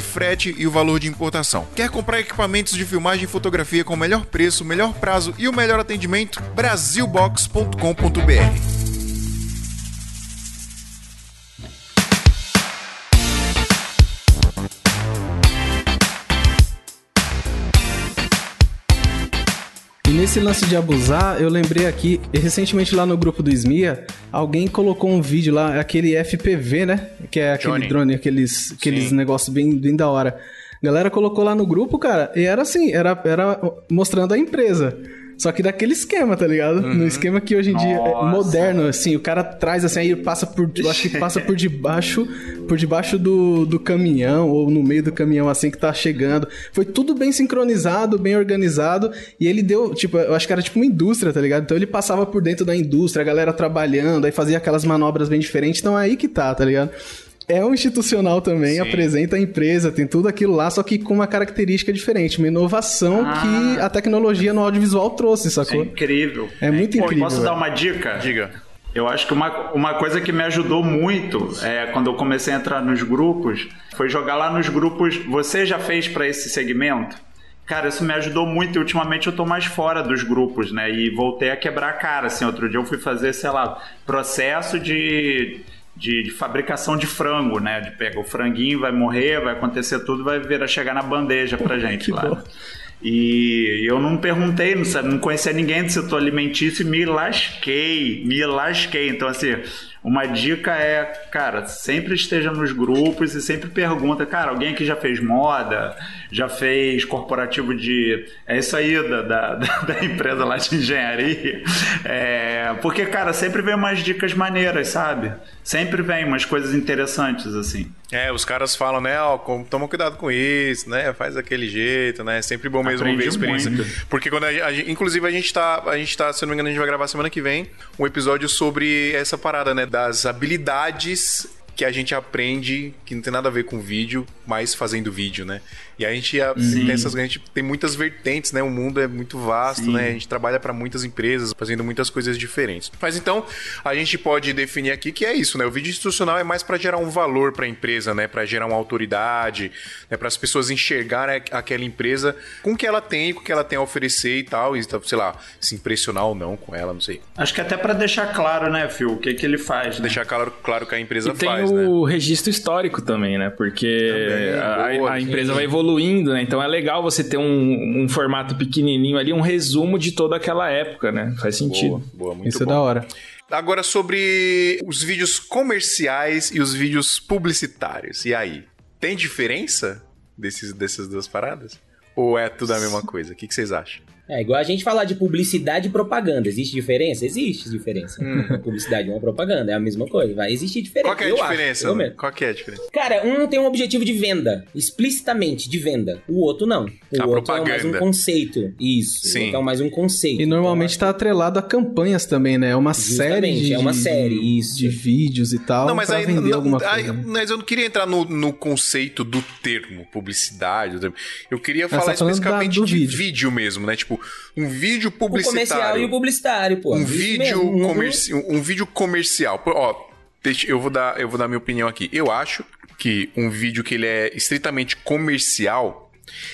frete e o valor de importação. Quer comprar equipamentos de filmagem e fotografia com o melhor preço, melhor prazo e o melhor atendimento? Brasilbox.com.br E nesse lance de abusar, eu lembrei aqui, recentemente lá no grupo do SMIA, alguém colocou um vídeo lá, aquele FPV, né? Que é aquele Johnny. drone, aqueles, aqueles Sim. negócios bem, bem da hora. A galera colocou lá no grupo, cara, e era assim, era, era mostrando a empresa. Só que daquele esquema, tá ligado? No esquema que hoje em dia é moderno, assim, o cara traz assim, aí passa por. Eu acho que passa por debaixo, por debaixo do, do caminhão, ou no meio do caminhão, assim, que tá chegando. Foi tudo bem sincronizado, bem organizado. E ele deu, tipo, eu acho que era tipo uma indústria, tá ligado? Então ele passava por dentro da indústria, a galera trabalhando, aí fazia aquelas manobras bem diferentes. Então é aí que tá, tá ligado? É um institucional também, Sim. apresenta a empresa, tem tudo aquilo lá, só que com uma característica diferente, uma inovação Ah. que a tecnologia no audiovisual trouxe, Isso é sacou? incrível. É muito Pô, incrível, Posso dar velho. uma dica? Diga. Eu acho que uma, uma coisa que me ajudou muito é, quando eu comecei a entrar nos grupos foi jogar lá nos grupos. Você já fez para esse segmento? Cara, isso me ajudou muito e ultimamente eu tô mais fora dos grupos, né? E voltei a quebrar a cara, assim. Outro dia eu fui fazer, sei lá, processo de, de, de fabricação de frango, né? De pega o franguinho, vai morrer, vai acontecer tudo, vai vir a chegar na bandeja pra gente lá. bom. E eu não perguntei, não, sabe, não conhecia ninguém do setor alimentício e me lasquei, me lasquei. Então, assim, uma dica é, cara, sempre esteja nos grupos e sempre pergunta, cara, alguém aqui já fez moda, já fez corporativo de. É isso aí da, <laughs> da, da empresa lá de engenharia. É, porque, cara, sempre vem umas dicas maneiras, sabe? Sempre vem umas coisas interessantes, assim. É, os caras falam, né, ó, toma cuidado com isso, né, faz daquele jeito, né, é sempre bom mesmo Aprendi ver a experiência. muito. Porque quando a, a gente- inclusive a gente tá, a gente tá, se não me engano, a gente vai gravar semana que vem um episódio sobre essa parada, né, das habilidades que a gente aprende que não tem nada a ver com vídeo, mas fazendo vídeo, né? E a gente a- tem essas, a gente tem muitas vertentes, né? O mundo é muito vasto, Sim. né? A gente trabalha para muitas empresas, fazendo muitas coisas diferentes. Mas então, a gente pode definir aqui que é isso, né? O vídeo institucional é mais para gerar um valor para a empresa, né? Para gerar uma autoridade, né? para as pessoas enxergarem aquela empresa com o que ela tem, com o que ela tem a oferecer e tal, e sei lá, se impressionar ou não com ela, não sei. Acho que até para deixar claro, né, Phil, o que, que ele faz. Né? Deixar claro, claro que a empresa E tem né? o registro histórico também, né? Porque Também, a, boa, a empresa vai evoluindo, né? Então é legal você ter um, um formato pequenininho ali, um resumo de toda aquela época, né? Faz sentido. Boa, boa, muito Isso é bom. da hora. Agora sobre os vídeos comerciais e os vídeos publicitários. E aí? Tem diferença desses, dessas duas paradas? Ou é tudo a mesma coisa? O que, que vocês acham? É igual a gente falar de publicidade e propaganda. Existe diferença? Existe diferença. Uma publicidade e uma propaganda é a mesma coisa. Vai existir diferença. Qual que é a eu diferença? Acho. Qual que é a diferença? Cara, um tem um objetivo de venda, explicitamente de venda. O outro não. O A outro é mais um propaganda. conceito. Isso. Sim. O outro é mais um conceito. E normalmente Então, tá atrelado a campanhas também, né? É uma Justamente, série de, é uma de- série, isso. de vídeos e tal não, mas pra aí, vender não, alguma aí- coisa. né? mas eu não queria entrar no, no conceito do termo publicidade. Eu queria falar tá falando especificamente da- de vídeo. vídeo. mesmo, né? Tipo, um vídeo o comercial publicitário. e o publicitário, pô. um vídeo mesmo. Um- comerci um vídeo comercial. Ó, eu vou dar eu vou dar minha opinião aqui. Eu acho que um vídeo que ele é estritamente comercial,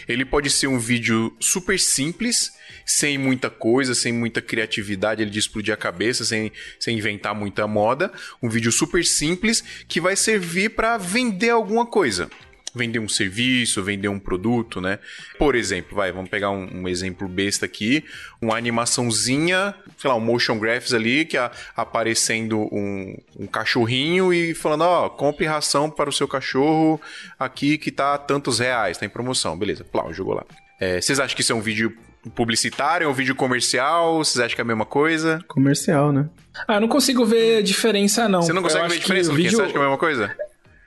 ele pode ser um vídeo super simples, sem muita coisa, sem muita criatividade, ele de explodir a cabeça, sem, sem inventar muita moda, um vídeo super simples que vai servir para vender alguma coisa. Vender um serviço, vender um produto, né? Por exemplo, vai, vamos pegar um, um exemplo besta aqui, uma animaçãozinha, sei lá, um motion graphics ali, que é aparecendo um, um cachorrinho e falando, ó, compre ração para o seu cachorro aqui que tá tantos reais, tá em promoção. Beleza, plau, jogou lá. É, vocês acham que isso é um vídeo publicitário, é um vídeo comercial? Vocês acham que é a mesma coisa? Comercial, né? Ah, eu não consigo ver diferença, não. Você não Eu consegue acho ver que diferença, vídeo... Você acha que é a mesma coisa?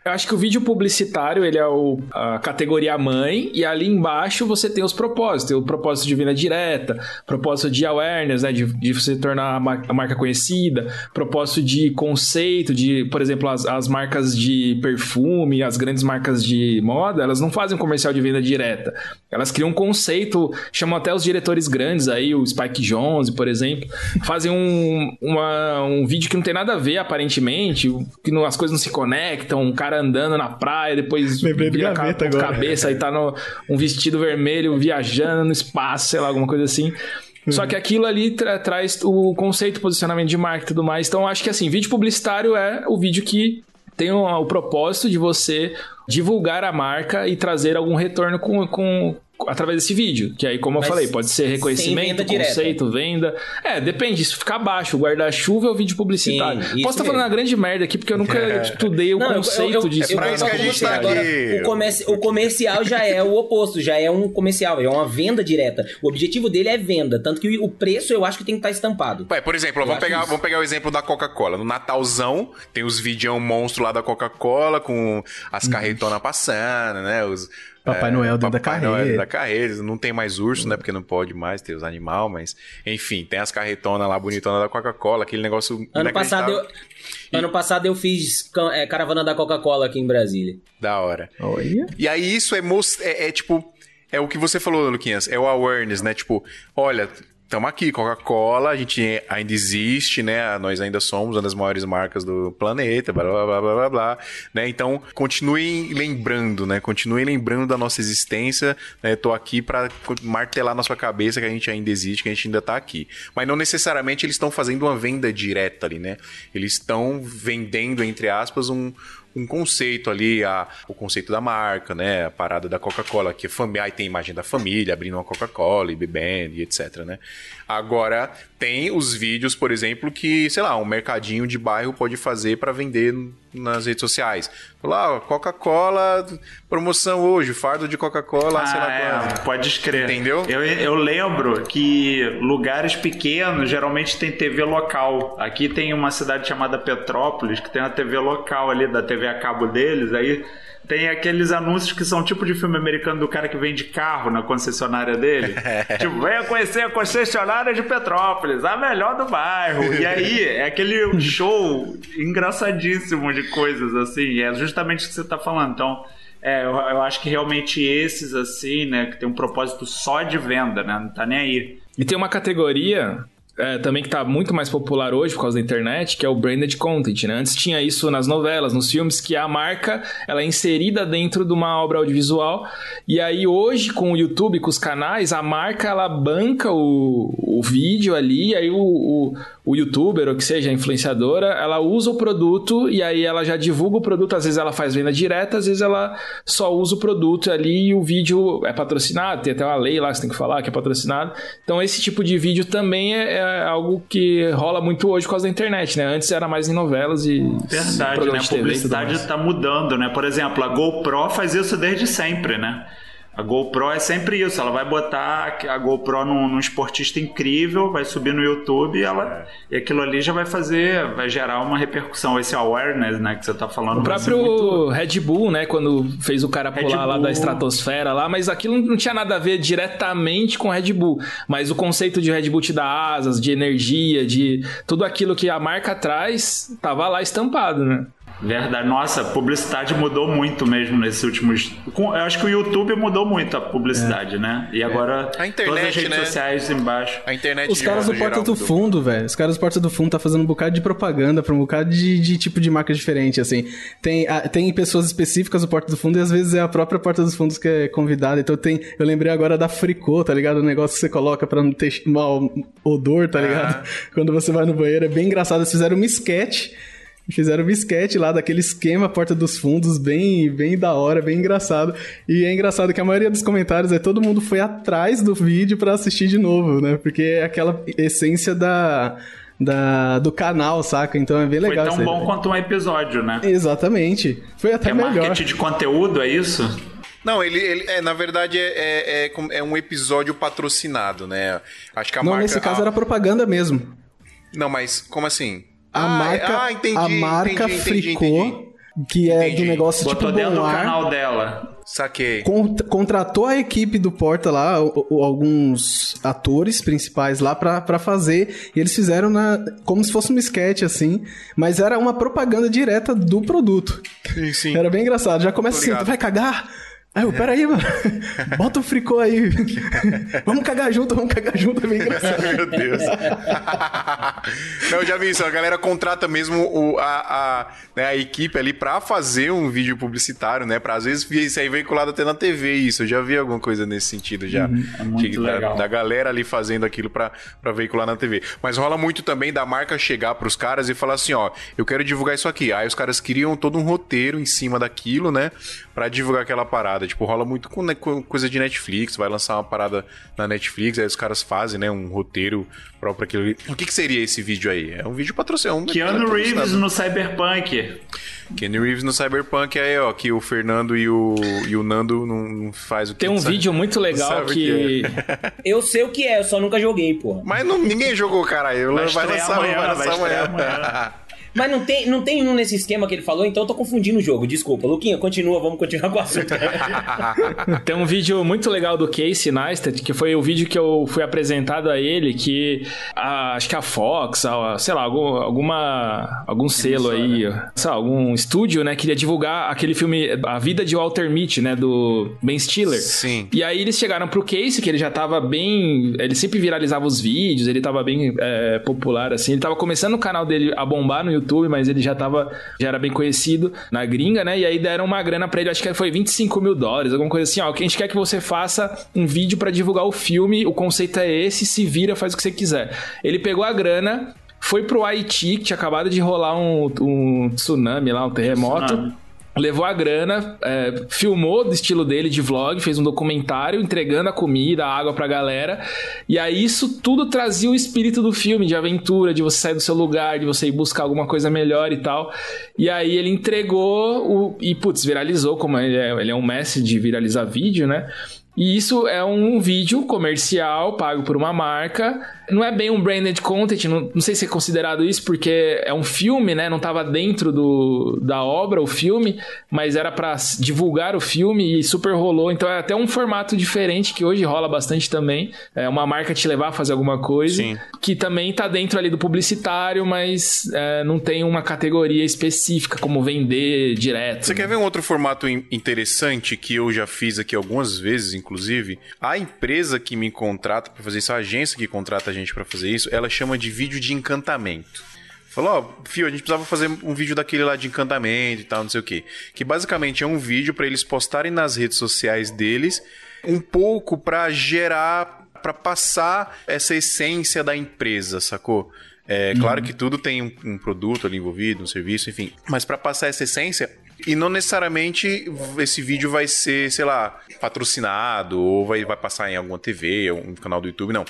Eu acho que o vídeo publicitário, ele é o, a categoria mãe, e ali embaixo você tem os propósitos. Tem o propósito de venda direta, propósito de awareness, né, de, de você tornar a, mar- a marca conhecida, propósito de conceito, de, por exemplo, as, as marcas de perfume, as grandes marcas de moda, elas não fazem comercial de venda direta. Elas criam um conceito, chamam até os diretores grandes aí, o Spike Jonze, por exemplo, fazem um, uma- um vídeo que não tem nada a ver, aparentemente, que não- as coisas não se conectam, um cara andando na praia, depois Lembrei do vira Gaveta ca- agora. cabeça e tá no, um vestido vermelho viajando no espaço, sei lá, alguma coisa assim. Só que aquilo ali tra- traz o conceito, posicionamento de marca e tudo mais. Então, acho que assim, vídeo publicitário é o vídeo que tem o, o propósito de você divulgar a marca e trazer algum retorno com, com- através desse vídeo. Que aí, como Mas eu falei, pode ser reconhecimento, venda direta. conceito, venda. É, depende. Se ficar baixo, o guarda-chuva é o vídeo publicitário. Sim, Posso estar falando mesmo. uma grande merda aqui, porque eu nunca estudei o Não, eu- conceito eu, eu, disso. eu pra isso que a concordo com gente você. tá Agora, aqui. o, comerci- o comercial já é o oposto, já é um comercial, é uma venda direta. O objetivo dele é venda, tanto que o preço eu acho que tem que estar estampado. Ué, por exemplo, Eu vamos pegar, isso. vamos pegar o exemplo da Coca-Cola. No Natalzão, tem os vídeos monstro lá da Coca-Cola com as carretonas passando, né? Os, Papai Noel dentro da Papai Noel carreta. dentro da carreta. Não tem mais urso, né? Porque não pode mais ter os animais, mas... Enfim, tem as carretonas lá bonitonas da Coca-Cola, aquele negócio Ano passado, eu, inacreditável. ano passado eu fiz é, caravana da Coca-Cola aqui em Brasília. Da hora. Olha. E aí isso é, mos- é, é tipo. É o que você falou, Luquinhas. É o awareness, né? Tipo, olha, estamos aqui, Coca-Cola, a gente ainda existe, né? Nós ainda somos uma das maiores marcas do planeta, blá blá blá blá blá, blá né? Então, continuem lembrando, né? Continuem lembrando da nossa existência. Né? Tô aqui para martelar na sua cabeça que a gente ainda existe, que a gente ainda tá aqui. Mas não necessariamente eles estão fazendo uma venda direta ali, né? Eles estão vendendo, entre aspas, um, um conceito ali, a, o conceito da marca, né? A parada da Coca-Cola, que é família, aí tem imagem da família abrindo uma Coca-Cola e bebendo e etc, né? Agora, tem os vídeos, por exemplo, que, sei lá, um mercadinho de bairro pode fazer para vender nas redes sociais. Falar, ó, Coca-Cola, promoção hoje, fardo de Coca-Cola, sei lá Ah, é, pode escrever. Entendeu? Eu, eu lembro que lugares pequenos geralmente tem TV local. Aqui tem uma cidade chamada Petrópolis que tem a TV local ali da TV a cabo deles. Aí tem aqueles anúncios que são tipo de filme americano do cara que vende carro na concessionária dele. <laughs> tipo, venha conhecer a concessionária de Petrópolis, a melhor do bairro. E aí é aquele show engraçadíssimo de coisas assim. É justamente o que você tá falando. Então. É, eu, eu acho que realmente esses, assim, né, que tem um propósito só de venda, né? Não tá nem aí. E tem uma categoria é, também que tá muito mais popular hoje por causa da internet, que é o branded content, né? Antes tinha isso nas novelas, nos filmes, que a marca ela é inserida dentro de uma obra audiovisual. E aí hoje, com o YouTube, com os canais, a marca ela banca o, o vídeo ali, e aí o, o, o youtuber, ou que seja, a influenciadora, ela usa o produto e aí ela já divulga o produto. Às vezes ela faz venda direta, às vezes ela só usa o produto ali e o vídeo é patrocinado. Tem até uma lei lá que você tem que falar que é patrocinado. Então esse tipo de vídeo também é, é algo que rola muito hoje por causa da internet, né? Antes era mais em novelas e Verdade, né? A publicidade mais. tá mudando, né? Por exemplo, a GoPro faz isso desde sempre, né? A GoPro é sempre isso, ela vai botar a GoPro num, num esportista incrível, vai subir no YouTube e, ela, e aquilo ali já vai fazer, vai gerar uma repercussão, esse awareness, né, que você tá falando. O próprio muito- Red Bull, né? Quando fez o cara Red pular lá da estratosfera lá, mas aquilo não tinha nada a ver diretamente com Red Bull. Mas o conceito de Red Bull te dar asas, de energia, de tudo aquilo que a marca traz, tava lá estampado, né? Verdade. Nossa, a publicidade mudou muito mesmo nesses últimos. Eu acho que o YouTube mudou muito a publicidade, né? E agora A internet, todas as redes né? sociais embaixo. A internet Os caras do Porta do mudou. Fundo, velho. Os caras do Porta do Fundo tá fazendo um bocado de propaganda pra um bocado de, de tipo de marca diferente, assim. Tem, a- tem pessoas específicas do Porta do Fundo e às vezes é a própria Porta dos Fundos que é convidada. Então tem. Eu lembrei agora da Fricô, tá ligado? O negócio que você coloca pra não ter mau odor, tá ligado? Quando você vai no banheiro. É bem engraçado. Eles fizeram uma sketch. Fizeram um sketch lá daquele esquema Porta dos Fundos, bem, bem da hora, bem engraçado. E é engraçado que a maioria dos comentários é todo mundo foi atrás do vídeo pra assistir de novo, né? Porque é aquela essência da, da, do canal, saca? Então é bem Foi legal. tão isso aí. bom quanto um episódio, né? Exatamente. Foi até É melhor. marketing de conteúdo, é isso? Não, ele, ele é, na verdade, é, é, é é um episódio patrocinado, né? Acho que a Não, marca. nesse caso a- era propaganda mesmo. Não, mas como assim? A Ah, marca, ah, entendi, a marca entendi, entendi, fricou, entendi. que é Entendi. do negócio Botou tipo dentro do bom ar. canal dela. Saquei. Con- contratou a equipe do Porta lá, o- o- alguns atores principais lá pra, pra fazer, e eles fizeram na, como se fosse um sketch assim, mas era uma propaganda direta do produto. Sim, sim. Era bem engraçado. Já começa assim, tu vai cagar? Aí eu, peraí, mano. <laughs> Bota o fricô aí. <laughs> vamos cagar junto, vamos cagar junto, é bem engraçado. <laughs> Meu Deus. Não, eu já vi isso. A galera contrata mesmo o- a, a, né, a equipe ali pra fazer um vídeo publicitário, né? Pra às vezes isso aí veiculado até na TV, isso. Eu já vi alguma coisa nesse sentido já. é muito Que da- legal. Da, galera ali fazendo aquilo pra, pra veicular na TV. Mas rola muito também da marca chegar pros caras e falar assim: ó, eu quero divulgar isso aqui. Aí os caras criam todo um roteiro em cima daquilo, né? Pra divulgar aquela parada. Tipo, rola muito com, né, com coisa de Netflix. Vai lançar uma parada na Netflix, aí os caras fazem, né? Um roteiro próprio pra aquilo. O que, que seria esse vídeo aí? É um vídeo patrocinado. Um Keanu Reeves no Cyberpunk. Keanu Reeves no Cyberpunk aí, ó, que o Fernando e o, e o Nando não, não faz o que Tem um sabe. vídeo muito legal que. que <laughs> Eu sei o que é, eu só nunca joguei, porra. Mas não, ninguém jogou, caralho. Vai Vai, lançar, amanhã, vai lançar amanhã. amanhã. <laughs> Mas não tem, não tem um nesse esquema que ele falou, então eu tô confundindo o jogo. Desculpa. Luquinha, continua, vamos continuar com o assunto. <laughs> Tem um vídeo muito legal do Casey Neistat, que foi o vídeo que eu fui apresentado a ele, que a- acho que a Fox, a- sei lá, algum, alguma, algum selo aí, sei lá, algum estúdio, né, queria divulgar aquele filme A Vida de Walter Mitty, né, do Ben Stiller. Sim. E aí eles chegaram pro Casey, que ele já tava bem. Ele sempre viralizava os vídeos, ele tava bem é, popular, assim. Ele tava começando o canal dele a bombar no YouTube, mas ele já tava. Já era bem conhecido na gringa, né? E aí deram uma grana pra ele, acho que foi 25 mil dólares, alguma coisa assim, ó. Que a gente quer que você faça um vídeo pra divulgar o filme, o conceito é esse, se vira, faz o que você quiser. Ele pegou a grana. Foi pro Haiti, que tinha acabado de rolar um, um tsunami lá, um terremoto Tsunami. Levou a grana, é, filmou do estilo dele de vlog, fez um documentário entregando a comida, a água pra galera. E aí isso tudo trazia o espírito do filme, de aventura, de você sair do seu lugar, de você ir buscar alguma coisa melhor e tal. E aí ele entregou o, e, putz, viralizou, como ele é, ele é um mestre de viralizar vídeo, né? E isso é um vídeo comercial pago por uma marca. Não é bem um branded content, não, não sei se é considerado isso, porque é um filme, né? Não tava dentro do, da obra o filme, mas era pra s- divulgar o filme e super rolou. Então é até um formato diferente que hoje rola bastante também. É uma marca te levar a fazer alguma coisa, Sim. que também tá dentro ali do publicitário, mas é, não tem uma categoria específica como vender direto. Você né? quer ver um outro formato in- interessante que eu já fiz aqui algumas vezes, inclusive? A empresa que me contrata pra fazer isso, a agência que contrata a gente pra fazer isso, ela chama de vídeo de encantamento. Falou, ó, Fio, a gente precisava fazer um vídeo daquele lá de encantamento e tal, não sei o quê. Que basicamente é um vídeo pra eles postarem nas redes sociais deles, um pouco pra gerar, pra passar essa essência da empresa, sacou? É claro que tudo tem um, um produto ali envolvido, um serviço, enfim. Mas pra passar essa essência, e não necessariamente esse vídeo vai ser, sei lá, patrocinado ou vai, vai passar em alguma TV, um canal do YouTube, não.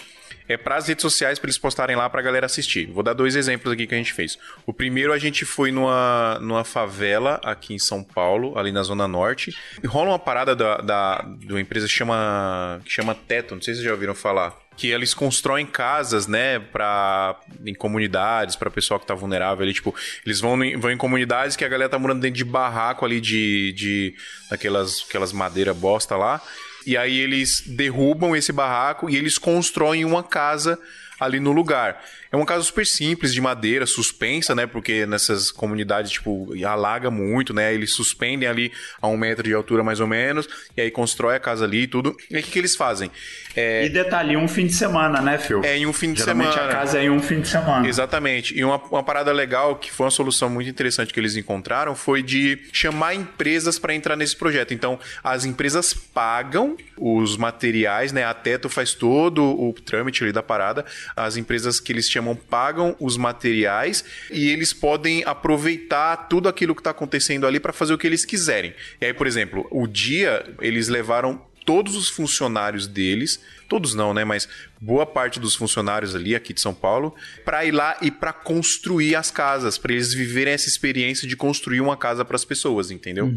É para as redes sociais para eles postarem lá pra galera assistir. Vou dar dois exemplos aqui que a gente fez. O primeiro a gente foi numa, numa favela aqui em São Paulo, ali na Zona Norte. E rola uma parada da, da, de uma empresa que chama, que chama Teto, não sei se vocês já ouviram falar que eles constroem casas, né, para em comunidades, para pessoal que tá vulnerável ali, tipo, eles vão em, vão em comunidades que a galera tá morando dentro de barraco ali de de daquelas aquelas madeira bosta lá. E aí eles derrubam esse barraco e eles constroem uma casa ali no lugar. É uma casa super simples, de madeira, suspensa, né? Porque nessas comunidades, tipo, alaga muito, né? Eles suspendem ali a um metro de altura, mais ou menos, e aí constrói a casa ali e tudo. E aí o que, que eles fazem? É, E detalhe, um fim de semana, né, Phil? é em um fim de Geralmente semana. a casa é em um fim de semana. Exatamente. E uma, uma parada legal, que foi uma solução muito interessante que eles encontraram, foi de chamar empresas para entrar nesse projeto. Então, as empresas pagam os materiais, né? A Teto faz todo o trâmite ali da parada. As empresas que eles chamam pagam os materiais e eles podem aproveitar tudo aquilo que está acontecendo ali para fazer o que eles quiserem. E aí, por exemplo, o dia eles levaram todos os funcionários deles, todos não, né, mas boa parte dos funcionários ali aqui de São Paulo para ir lá e para construir as casas, para eles viverem essa experiência de construir uma casa para as pessoas, entendeu?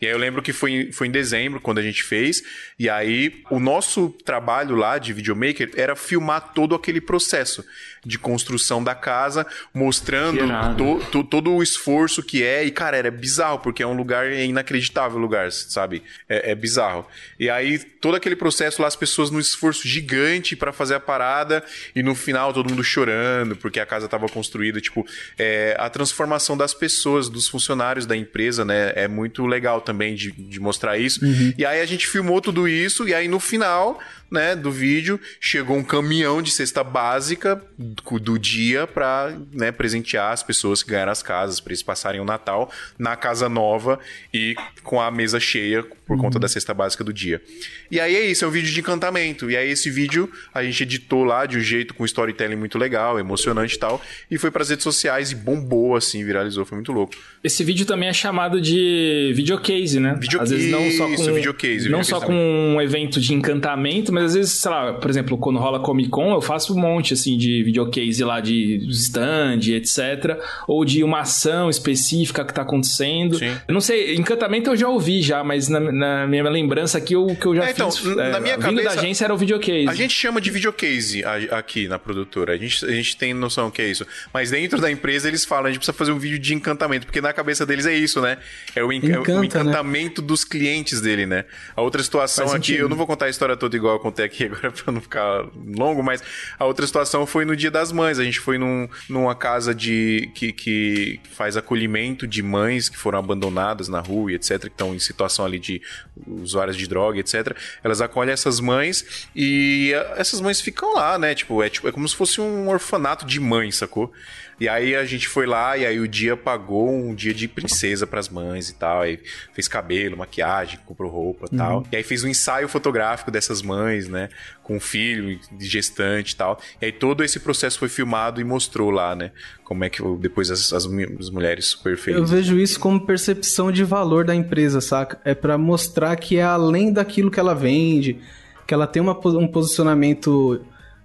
E aí eu lembro que foi, foi em dezembro quando a gente fez, e aí o nosso trabalho lá de videomaker era filmar todo aquele processo de construção da casa, mostrando to- to- todo o esforço que é, e cara, era bizarro, porque é um lugar é inacreditável lugar, sabe? É, é bizarro. E aí todo aquele processo lá, as pessoas num esforço gigante para fazer a parada, e no final todo mundo chorando, porque a casa estava construída, tipo, é, a transformação das pessoas, dos funcionários da empresa, né, é muito legal também de, de mostrar isso. E aí a gente filmou tudo isso, e aí no final, né, do vídeo, chegou um caminhão de cesta básica do, dia pra, né, presentear as pessoas que ganharam as casas, pra eles passarem o Natal na casa nova e com a mesa cheia por conta da cesta básica do dia. E aí é isso, é um vídeo de encantamento. E aí esse vídeo a gente editou lá de um jeito com storytelling muito legal, emocionante e tal, e foi pras redes sociais e bombou assim, viralizou, foi muito louco. Esse vídeo também é chamado de videocase, né? Videocase, Às vezes não só isso, com, videocase, não videocase só também. com um evento de encantamento, mas às vezes, sei lá, por exemplo, quando rola Comic Con, eu faço um monte assim de videocase lá de stand, etc, ou de uma ação específica que tá acontecendo. Sim. Eu não sei, encantamento eu já ouvi já, mas na, na minha lembrança aqui o que eu já É, então, fiz, na minha vindo da cabeça- agência era o videocase. A gente chama de videocase aqui na produtora. A gente, a gente tem noção que é isso. Mas dentro da empresa eles falam, a gente precisa fazer um vídeo de encantamento, porque na cabeça deles é isso, né? É o, en- é o- Encanta, o né? encantamento dos clientes dele, né? A outra situação Faz aqui, sentido. eu não vou contar a história toda igual eu contei aqui <laughs> agora pra não ficar longo, mas a outra situação foi no Dia das Mães. A gente foi num, numa casa de que, que faz acolhimento de mães que foram abandonadas na rua e etc, que estão em situação ali de usuárias de droga, etc. Elas acolhem essas mães e ah, essas mães ficam lá, né? Tipo, é, tipo, é como se fosse um orfanato de mães, sacou? E aí a gente foi lá e aí o dia pagou um dia de princesa pras mães e tal. Aí fez cabelo, maquiagem, comprou roupa e tal. E aí fez um ensaio fotográfico dessas mães, né? Com um filho de gestante e tal. E aí todo esse processo foi filmado e mostrou lá, né? Como é que o- depois as, as, as mulheres super Eu felizes. vejo isso como percepção de valor da empresa, saca? É pra mostrar que é além daquilo que ela vende, que ela tem uma um posicionamento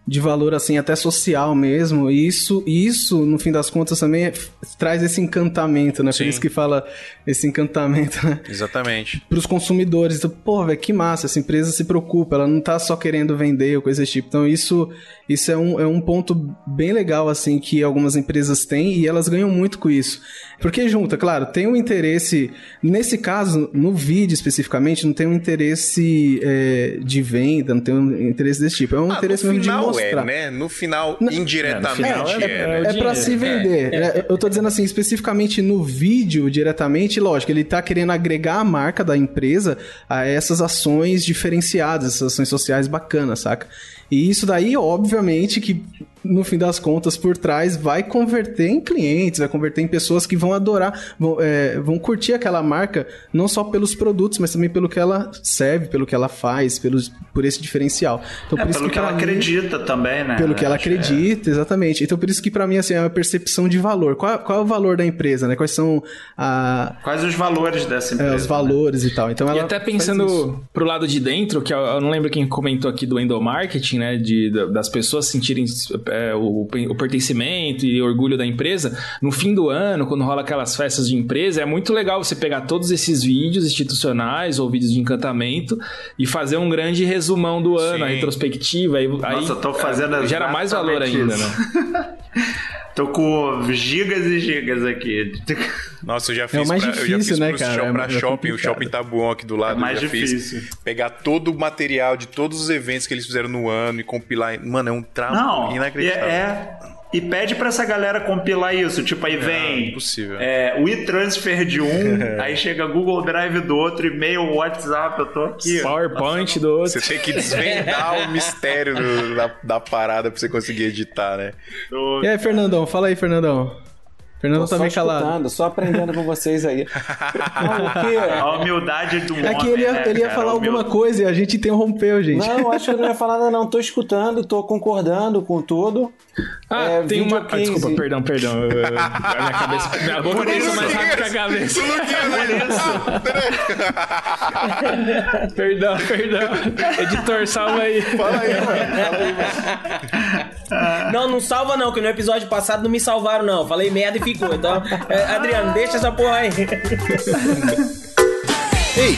de valor assim até social mesmo. E isso, isso no fim das contas também é- traz esse encantamento, né? Sim. Por isso que fala esse encantamento, né? Exatamente. Para os consumidores. Então, pô, velho, que massa, essa empresa se preocupa, ela não tá só querendo vender ou coisa desse tipo. Então, isso, isso é, um, é um ponto bem legal, assim, que algumas empresas têm e elas ganham muito com isso. Porque junta, claro, tem um interesse, nesse caso, no vídeo especificamente, não tem um interesse é, de venda, não tem um interesse desse tipo. É um Ah, interesse mesmo de final mostrar. é, né? No final, Não- indiretamente É, no final é, é- né? o É pra dinheiro. se vender. É, Eu tô dizendo assim, especificamente no vídeo, diretamente, lógico, ele tá querendo agregar a marca da empresa a essas ações diferenciadas, essas ações sociais bacanas, saca? E isso daí, obviamente, que no fim das contas, por trás, vai converter em clientes, vai converter em pessoas que vão adorar, vão, é, vão curtir aquela marca, não só pelos produtos, mas também pelo que ela serve, pelo que ela faz, pelos, por esse diferencial. Então, É, por isso pelo que ela pra mim- acredita também, né? pelo que ela que é- acredita, exatamente. Então, por isso que pra mim, assim, é uma percepção de valor. Qual, qual é o valor da empresa, né? Quais são a, Quais os valores dessa é, empresa? os valores e tal. Então, E ela até faz isso. pensando pro lado de dentro, que eu, eu não lembro quem comentou aqui do endomarketing, né? De, da- das pessoas sentirem é, o, o pertencimento e orgulho da empresa. No fim do ano, quando rola aquelas festas de empresa, é muito legal você pegar todos esses vídeos institucionais ou vídeos de encantamento e fazer um grande resumão do ano, a Sim. retrospectiva. Aí, Nossa, aí eu tô fazendo gera mais valor ainda, isso. né? <laughs> Tô com gigas e gigas aqui. Nossa, eu já fiz, o mais pra, eu já difícil, fiz né, pro cara? shop- É pra shopping, o complicado. shopping Tabuão aqui do lado. É mais eu já fiz. difícil. Pegar todo o material de todos os eventos que eles fizeram no ano e compilar. Mano, é um trampo Não, e inacreditável. é. E pede pra essa galera compilar isso. Tipo, aí vem. impossível. É, o e-transfer de um, <laughs> aí chega Google Drive do outro, e-mail, WhatsApp, eu tô aqui. PowerPoint do outro. Você tem que desvendar o mistério do- da, da parada pra você conseguir editar, né? E aí, Fernandão? Fala aí, Fernandão. Fernando Tô tá só meio calado. escutando, só aprendendo com vocês aí. <laughs> Não? A humildade do É que ele ia, né, ele ia cara? falar alguma coisa e a gente interrompeu, gente. Não, acho que eu não ia falar nada, não. Tô escutando, tô concordando com tudo. Ah, É, tem uma. Ah, desculpa, perdão, perdão. Eu- eu- a minha cabeça. <laughs> Minha boca pensa mais rápido que a cabeça. <laughs> Perdão, perdão. Editor, salva aí. Fala aí, mano. Não, não salva não, que no episódio passado não me salvaram não. Falei merda e ficou. Então, é, Adriano, deixa essa porra aí. Ei,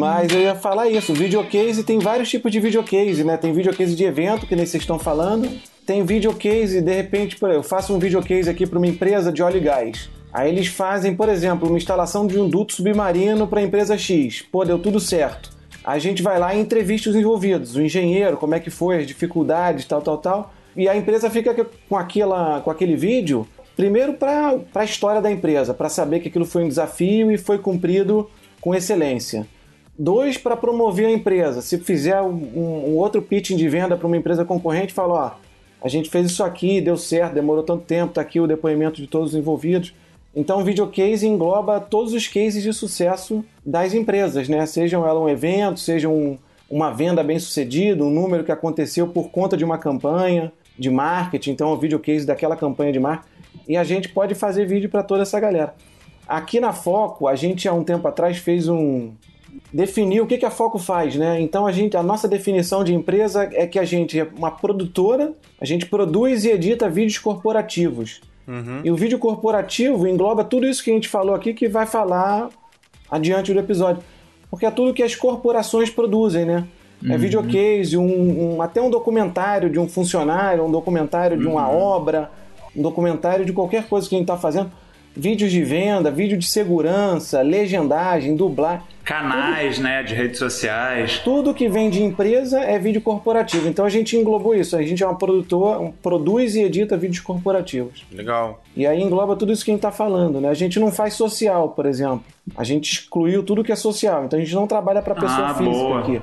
Mas eu ia falar isso, videocase tem vários tipos de videocase, né? Tem videocase de evento, que nem vocês estão falando. Tem videocase, de repente, eu faço um videocase aqui para uma empresa de óleo e gás. Aí eles fazem, por exemplo, uma instalação de um duto submarino para a empresa X. Pô, deu tudo certo. A gente vai lá e entrevista os envolvidos, o engenheiro, como é que foi, as dificuldades, tal, tal, tal. E a empresa fica com, aquela, com aquele vídeo, primeiro para a história da empresa, para saber que aquilo foi um desafio e foi cumprido com excelência. Dois, para promover a empresa. Se fizer um, um outro pitching de venda para uma empresa concorrente, fala: ó, a gente fez isso aqui, deu certo, demorou tanto tempo, tá aqui o depoimento de todos os envolvidos. Então, o videocase engloba todos os cases de sucesso das empresas, né? Sejam ela um evento, seja um, uma venda bem sucedida, um número que aconteceu por conta de uma campanha de marketing, então o videocase daquela campanha de marketing. E a gente pode fazer vídeo para toda essa galera. Aqui na Foco, a gente há um tempo atrás fez um, definir o que, que a Foco faz, né? Então a gente, a nossa definição de empresa é que a gente é uma produtora, a gente produz e edita vídeos corporativos. E o vídeo corporativo engloba tudo isso que a gente falou aqui que vai falar adiante do episódio. Porque é tudo que as corporações produzem, né? É videocase, um, um- até um documentário de um funcionário, um documentário de uma obra, um documentário de qualquer coisa que a gente está fazendo. Vídeos de venda, vídeo de segurança, legendagem, dublagem. Canais, né, de redes sociais. Tudo que vem de empresa é vídeo corporativo. Então a gente englobou isso. A gente é uma produtora, um- produz e edita vídeos corporativos. Legal. E aí engloba tudo isso que a gente está falando, né? A gente não faz social, por exemplo. A gente excluiu tudo que é social. Então a gente não trabalha para pessoa Ah, física boa. aqui.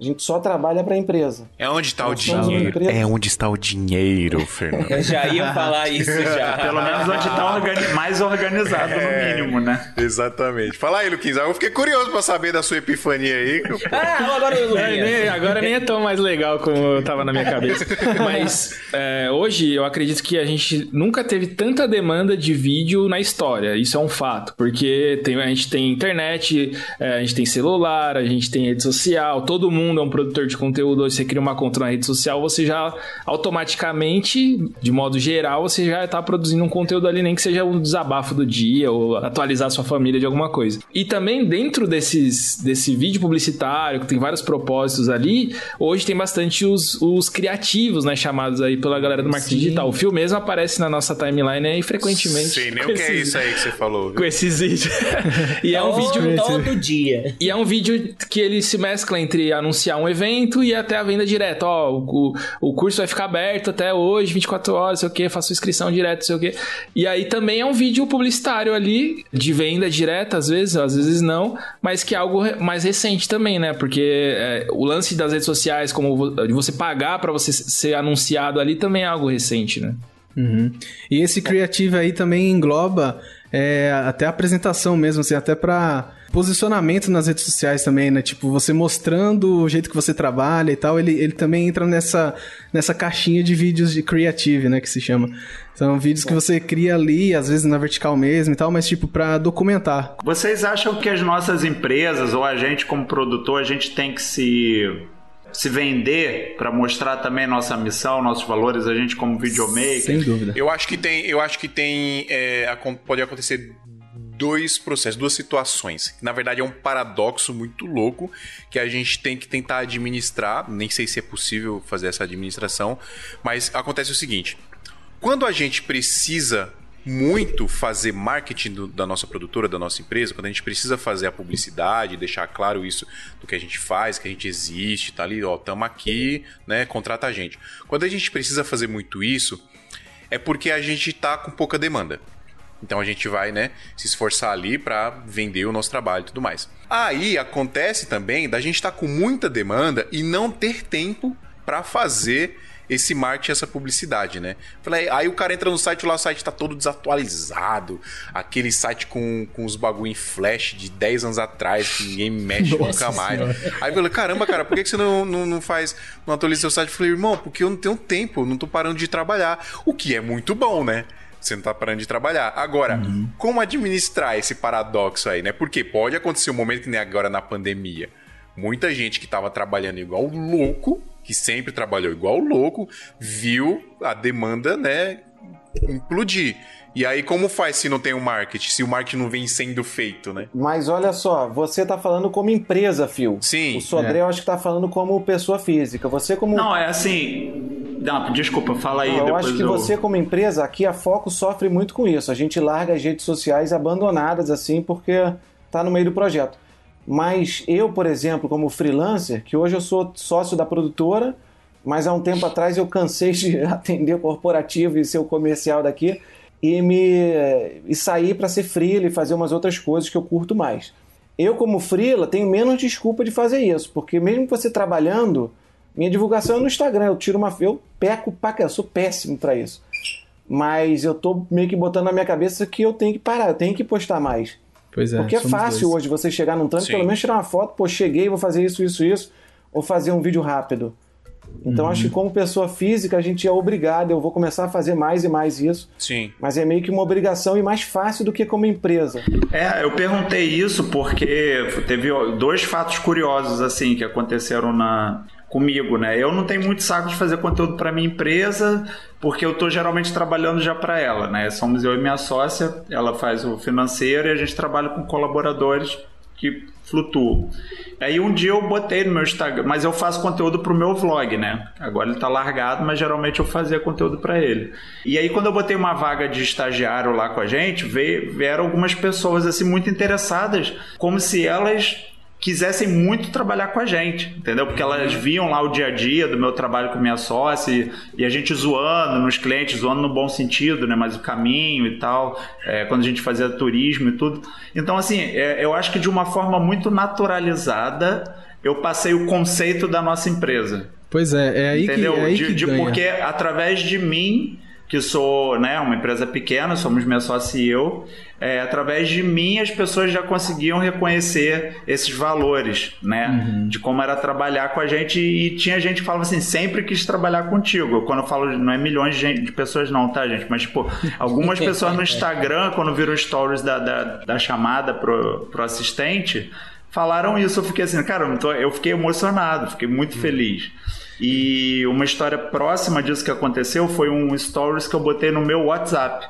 A gente só trabalha para empresa. É onde está o dinheiro. É onde está o dinheiro, Fernando. Eu já ia falar isso <laughs> já. Pelo menos onde tá organi- mais organizado, É. no mínimo, né? Exatamente. Fala aí, Luquinhos. Eu fiquei curioso pra saber da sua epifania aí. <laughs> Ah, agora eu É, nem- agora nem é tão mais legal como eu tava na minha cabeça. <laughs> Mas é, hoje eu acredito que a gente nunca teve tanta demanda de vídeo na história. Isso é um fato. Porque tem- a gente tem internet, é, a gente tem celular, a gente tem rede social, todo mundo é um produtor de conteúdo. Hoje você cria uma conta na rede social, você já automaticamente, de modo geral, você já tá produzindo um conteúdo ali, nem que seja um desabafo do dia ou atualizar sua família de alguma coisa. E também dentro desses, desse vídeo publicitário, que tem vários propósitos ali, hoje tem bastante os, os criativos, né, chamados aí pela galera do marketing digital. O Fio mesmo aparece na nossa timeline aí frequentemente. Sei nem o que é esses- isso aí que você falou. viu? Com esses vídeos. <laughs> e é um vídeo todo dia. e é um vídeo que ele se mescla entre anunciar um evento e até a venda direta. Ó, o, o curso vai ficar aberto até hoje, 24 horas, sei o que, faço inscrição direta, sei o que. E aí também é um vídeo publicitário ali, de venda direta, às vezes, às vezes não, mas que é algo mais recente também, né? Porque é, o lance das redes sociais, como de você pagar pra você ser anunciado ali, também é algo recente, né? Uhum. E esse Creative aí também engloba é, até a apresentação mesmo, assim, até pra posicionamento nas redes sociais também, né? Tipo, você mostrando o jeito que você trabalha e tal, ele, ele também entra nessa, nessa caixinha de vídeos de creative, né? Que se chama. São vídeos que você cria ali, às vezes na vertical mesmo e tal, mas tipo, pra documentar. Vocês acham que as nossas empresas ou a gente como produtor, a gente tem que se se vender para mostrar também nossa missão, nossos valores, a gente como videomaker? Sem dúvida. Eu acho que tem, eu acho que tem, é, pode acontecer dois processos, duas situações. Na verdade é um paradoxo muito louco que a gente tem que tentar administrar. Nem sei se é possível fazer essa administração, mas acontece o seguinte: quando a gente precisa muito fazer marketing do- da nossa produtora, da nossa empresa, quando a gente precisa fazer a publicidade, deixar claro isso do que a gente faz, que a gente existe, tá ali, ó, tamo aqui, né, contrata a gente. Quando a gente precisa fazer muito isso, é porque a gente tá com pouca demanda. Então a gente vai, né, se esforçar ali para vender o nosso trabalho e tudo mais. Aí acontece também da gente estar com muita demanda e não ter tempo para fazer esse marketing, essa publicidade, né? Falei, aí o cara entra no site lá, o site tá todo desatualizado, aquele site com, com os bagulho em flash de 10 anos atrás, que ninguém mexe Nossa nunca mais. Senhora. Aí eu falei, caramba, cara, por que que você não, não, não faz, não atualiza seu site? Eu falei, irmão, porque eu não tenho tempo, eu não tô parando de trabalhar. O que é muito bom, né? Você não tá parando de trabalhar. Agora, como administrar esse paradoxo aí, né? Porque pode acontecer um momento que nem agora na pandemia. Muita gente que tava trabalhando igual louco, que sempre trabalhou igual louco, viu a demanda, né, implodir. E aí, como faz se não tem o marketing? Se o marketing não vem sendo feito, né? Mas olha só, você tá falando como empresa, Phil. Sim. O Sodré eu acho que tá falando como pessoa física. Você como Não, é assim. Não, desculpa, fala aí Não, eu acho que eu... você, como empresa, aqui a Foco sofre muito com isso. A gente larga as redes sociais abandonadas assim porque tá no meio do projeto. Mas eu, por exemplo, como freelancer, que hoje eu sou sócio da produtora, mas há um tempo atrás eu cansei de <laughs> atender corporativo e ser o comercial daqui e me e sair para ser freela e fazer umas outras coisas que eu curto mais. Eu, como freela, tenho menos desculpa de fazer isso, porque mesmo você trabalhando, minha divulgação é no Instagram, eu tiro uma. Eu peco pra cá, eu sou péssimo pra isso. Mas eu tô meio que botando na minha cabeça que eu tenho que parar, eu tenho que postar mais. Pois é. Porque é fácil dois. hoje você chegar num Sim. pelo menos tirar uma foto, pô, cheguei, vou fazer isso, isso, isso, ou fazer um vídeo rápido. Então acho que como pessoa física a gente é obrigado, eu vou começar a fazer mais e mais isso, Sim. mas é meio que uma obrigação e mais fácil do que como empresa. É, eu perguntei isso porque teve dois fatos curiosos assim que aconteceram na comigo, né? Eu não tenho muito saco de fazer conteúdo para minha empresa, porque eu tô geralmente trabalhando já para ela, né? Somos eu e minha sócia, ela faz o financeiro e a gente trabalha com colaboradores que flutuam. Aí um dia eu botei no meu Instagram, mas eu faço conteúdo pro meu vlog, né? Agora ele tá largado, mas geralmente eu fazia conteúdo para ele. E aí quando eu botei uma vaga de estagiário lá com a gente, veio, vieram algumas pessoas assim muito interessadas, como se elas quisessem muito trabalhar com a gente, entendeu? Porque elas viam lá o dia a dia do meu trabalho com minha sócia e, e a gente zoando nos clientes, zoando no bom sentido, né? Mas o caminho e tal, é, quando a gente fazia turismo e tudo. Então, assim, é, eu acho que de uma forma muito naturalizada, eu passei o conceito da nossa empresa. Pois é, é aí Entendeu? que, é aí de, que de- ganha. porque através de mim, que sou né, uma empresa pequena, somos minha sócia e eu, é, através de mim as pessoas já conseguiam reconhecer esses valores, né? Uhum. De como era trabalhar com a gente. E tinha gente que falava assim, sempre quis trabalhar contigo. Quando eu falo, não é milhões de, gente- de pessoas não, tá, gente? Mas, tipo, <laughs> algumas pessoas no Instagram, quando viram stories da, da, da chamada pro, pro assistente, falaram isso. Eu fiquei assim, cara, eu tô- eu fiquei emocionado, fiquei muito feliz. E uma história próxima disso que aconteceu foi um stories que eu botei no meu WhatsApp.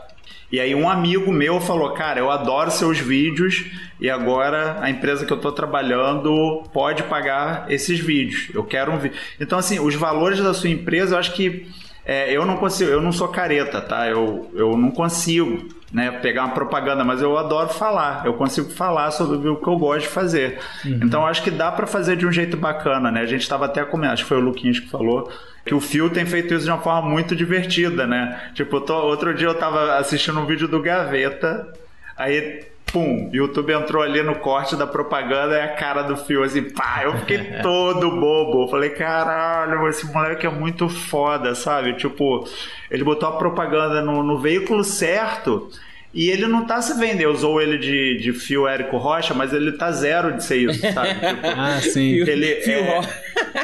E aí um amigo meu falou, cara, eu adoro seus vídeos e agora a empresa que eu tô trabalhando pode pagar esses vídeos. Eu quero um vídeo. Então, assim, os valores da sua empresa, eu acho que é, eu não consigo, eu não sou careta, tá? Eu, eu não consigo né, pegar uma propaganda, mas eu adoro falar. Eu consigo falar sobre o que eu gosto de fazer. Então eu acho que dá pra fazer de um jeito bacana, né? A gente tava até comentando, acho que foi o Luquinhas que falou, que o Phil tem feito isso de uma forma muito divertida, né? Tipo, tô- outro dia eu tava assistindo um vídeo do Gaveta, aí pum, YouTube entrou ali no corte da propaganda e a cara do Phil, assim, pá, eu fiquei <laughs> todo bobo. Eu falei, caralho, esse moleque é muito foda, sabe? Tipo, ele botou a propaganda no, no veículo certo E ele não tá se vendendo, usou ele de, de fio Érico Rocha, mas ele tá zero de ser isso, sabe? <laughs> Tipo, Ah, sim. ele Fio é, Rocha.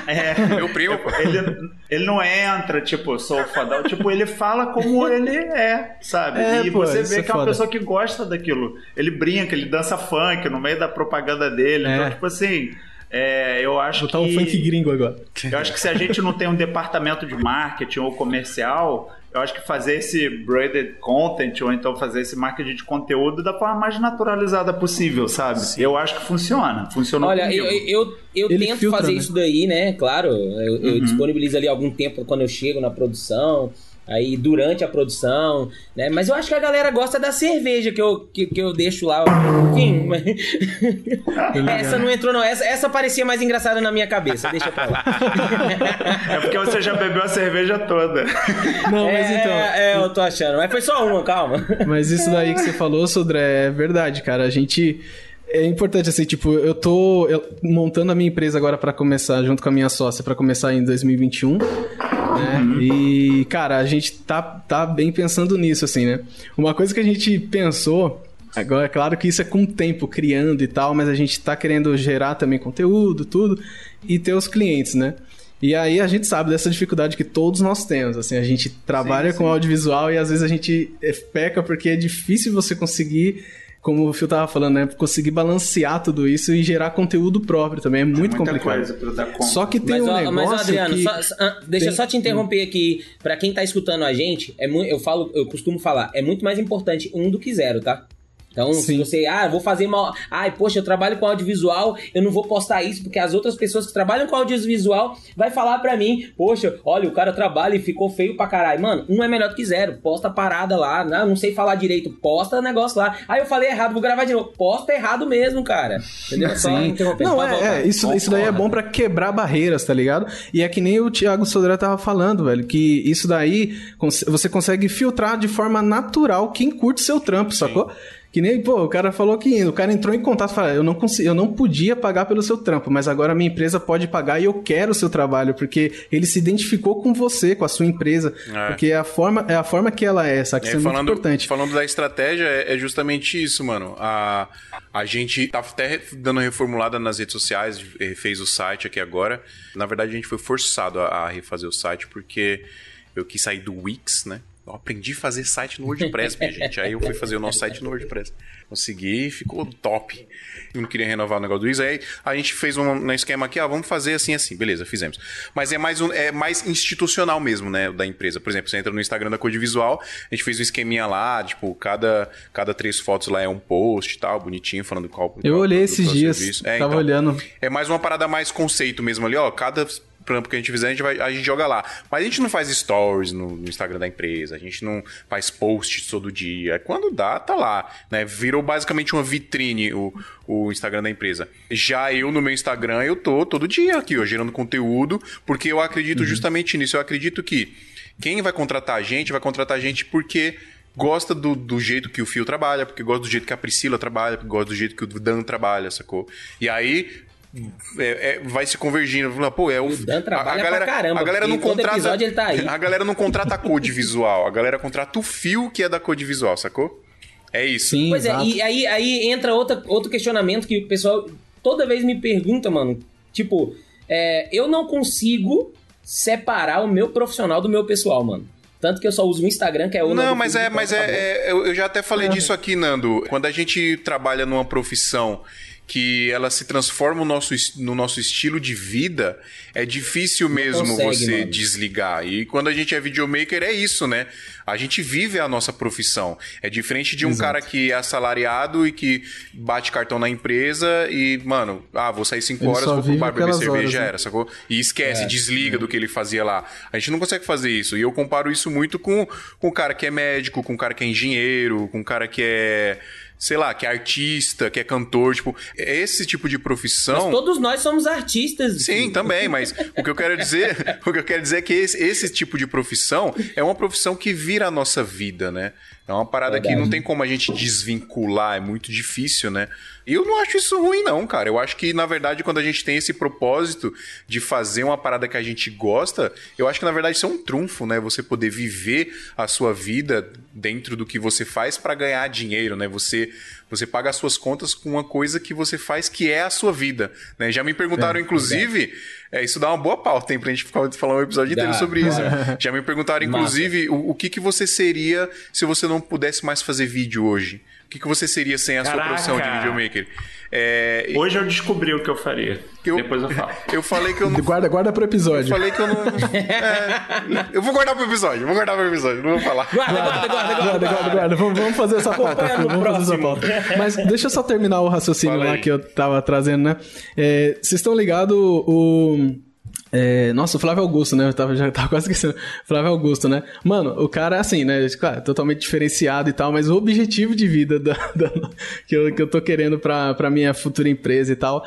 é, <laughs> Meu primo, pô. ele, ele não entra, tipo, sou fodão. Tipo, ele fala como ele é, sabe? É, e pô, você vê é que é uma pessoa que gosta daquilo. Ele brinca, ele dança funk no meio da propaganda dele. É. Então, tipo assim, é, eu acho Botar que. um funk gringo agora. Eu acho que se a gente não tem um departamento de marketing ou comercial, eu acho que fazer esse branded content ou então fazer esse marketing de conteúdo da forma mais naturalizada possível, sabe? Eu acho que funciona. Funcionou Olha, comigo. eu, eu, eu Ele tento filtra, fazer né? isso daí, né? Claro, eu, eu Uhum. disponibilizo ali algum tempo quando eu chego na produção, aí durante a produção, né? Mas eu acho que a galera gosta da cerveja que eu, que, que eu deixo lá. Enfim, mas... <laughs> essa não entrou, não. Essa, essa parecia mais engraçada na minha cabeça. Deixa pra lá. <laughs> É porque você já bebeu a cerveja toda. Não, mas é, então. é, eu tô achando. Mas foi só uma, calma. Mas isso daí que você falou, Sodré, é verdade, cara. A gente. É importante, assim, tipo, eu tô montando a minha empresa agora pra começar, junto com a minha sócia, pra começar em 2021. Né? E, cara, a gente tá, tá bem pensando nisso, assim, né? Uma coisa que a gente pensou. Agora, é claro que isso é com o tempo, criando e tal, mas a gente tá querendo gerar também conteúdo, tudo, e ter os clientes, né? E aí a gente sabe dessa dificuldade que todos nós temos, assim, a gente trabalha com audiovisual e às vezes a gente eh, peca porque é difícil você conseguir, como o Phil tava falando, né, conseguir balancear tudo isso e gerar conteúdo próprio também, é muito Muita complicado. coisa pra dar conta. Só que tem Mas, um ó, negócio mas, Adriano, que... só- ah, deixa eu tem- só te interromper aqui. Pra quem tá escutando a gente, é muito, eu falo, eu costumo falar, é muito mais importante um do que zero, tá? Então, se Sim. você, ah, eu vou fazer mal. Ai, poxa, eu trabalho com audiovisual, eu não vou postar isso, porque as outras pessoas que trabalham com audiovisual vai falar pra mim, poxa, olha, o cara trabalha e ficou feio pra caralho. Mano, um é melhor do que zero. Posta a parada lá, não, não sei falar direito, posta o negócio lá. Aí eu falei errado, vou gravar de novo. Posta errado mesmo, cara. Entendeu? Só Sim. interrompendo. Não, é, é isso, isso daí é bom pra quebrar barreiras, tá ligado? E é que nem o Thiago Sodré tava falando, velho, que isso daí você consegue filtrar de forma natural quem curte seu trampo, sacou? Que nem, pô, o cara falou que o cara entrou em contato e falou: eu não, consigo, eu não podia pagar pelo seu trampo, mas agora a minha empresa pode pagar e eu quero o seu trabalho, porque ele se identificou com você, com a sua empresa. É. Porque é a forma, é a forma que ela é, sabe? Isso É, é, falando, muito importante. falando da estratégia, é, é justamente isso, mano. A, a gente tá até dando reformulada nas redes sociais, eh, fez o site aqui agora. Na verdade, a gente foi forçado a, a refazer o site porque eu quis sair do Wix, né? Eu aprendi a fazer site no WordPress, minha gente. Aí eu fui fazer o nosso site no WordPress. Consegui e ficou top. Eu não queria renovar o negócio do Wix. Aí a gente fez um, um esquema aqui, ah, vamos fazer assim, assim. Beleza, fizemos. Mas é mais, um, é mais institucional mesmo, né, da empresa. Por exemplo, você entra no Instagram da Code Visual, a gente fez um esqueminha lá, tipo, cada, cada três fotos lá é um post e tal, bonitinho, falando qual Eu qual olhei produto, esses qual dias, serviço. tava olhando. É mais uma parada mais conceito mesmo ali, ó. Cada trampo que a gente fizer, a gente, vai, a gente joga lá. Mas a gente não faz stories no, no Instagram da empresa, a gente não faz posts todo dia. Quando dá, tá lá. Né? Virou basicamente uma vitrine o, o Instagram da empresa. Já eu, no meu Instagram, eu tô todo dia aqui, ó, gerando conteúdo, porque eu acredito justamente nisso. Eu acredito que quem vai contratar a gente, vai contratar a gente porque gosta do, do jeito que o Fio trabalha, porque gosta do jeito que a Priscila trabalha, porque gosta do jeito que o Dan trabalha, sacou? E aí é, é, vai se convergindo. Pô, é o, O Dan trabalha a, galera, pra caramba, A galera não contrata. episódio ele tá aí. A galera não contrata a code visual, a galera contrata o fio que é da code visual, sacou? É isso. Sim, Pois exato. é, e aí, aí entra outra, outro questionamento que o pessoal toda vez me pergunta, mano. Tipo, é, eu não consigo separar o meu profissional do meu pessoal, mano. Tanto que eu só uso o Instagram, que é o. Não, novo mas é, mas é, é- eu eu já até falei disso aqui, Nando. Quando a gente trabalha numa profissão que ela se transforma no nosso, no nosso estilo de vida, é difícil mesmo consegue, você mano. desligar. E quando a gente é videomaker, é isso, né? A gente vive a nossa profissão. É diferente de um Exato. cara que é assalariado e que bate cartão na empresa e, mano, ah, vou sair 5 Ele horas, vou pro bar beber cerveja, horas, já né? era, sacou? E esquece, desliga do que ele fazia lá. A gente não consegue fazer isso. E eu comparo isso muito com, com o cara que é médico, com o cara que é engenheiro, com o cara que é, sei lá, que é artista, que é cantor. Tipo, esse tipo de profissão. Mas todos nós somos artistas. Sim, também, mas o que eu quero dizer, <laughs> o que eu quero dizer é que esse, esse tipo de profissão é uma profissão que vira a nossa vida, né? É uma parada que Verdade. não tem como a gente desvincular, é muito difícil, né? E eu não acho isso ruim, não, cara. Eu acho que, na verdade, quando a gente tem esse propósito de fazer uma parada que a gente gosta, eu acho que, na verdade, isso é um trunfo, né? Você poder viver a sua vida dentro do que você faz pra ganhar dinheiro, né? Você, você paga as suas contas com uma coisa que você faz que é a sua vida, né? Já me perguntaram, inclusive, é, isso dá uma boa pauta, hein, pra gente ficar <laughs> falar um episódio inteiro Dá, sobre isso. <laughs> Já me perguntaram, inclusive, o, o que, que você seria se você não pudesse mais fazer vídeo hoje? O que, que você seria sem a sua Caraca! profissão de videomaker? É, Hoje eu descobri o que eu faria. eu- Depois eu falo. <laughs> eu falei que eu não. Guarda, guarda pro Eu episódio. falei que eu não. <laughs> é, eu vou guardar pro episódio, vou guardar pro episódio, não vou falar. Guarda, guarda, guarda, Guarda, guarda. guarda, guarda. Vamos, vamos fazer essa pauta. Vamos fazer essa próximo. pauta. Mas deixa eu só terminar o raciocínio Fala lá que eu tava trazendo, né? É, Vocês estão ligados o. é, nossa, o Flávio Augusto, né? Eu tava, já tava <laughs> quase esquecendo. Flávio Augusto, né? Mano, o cara é assim, né? Claro, totalmente diferenciado e tal, mas o objetivo de vida da- <laughs> da- que, eu, que eu tô querendo pra, pra minha futura empresa e tal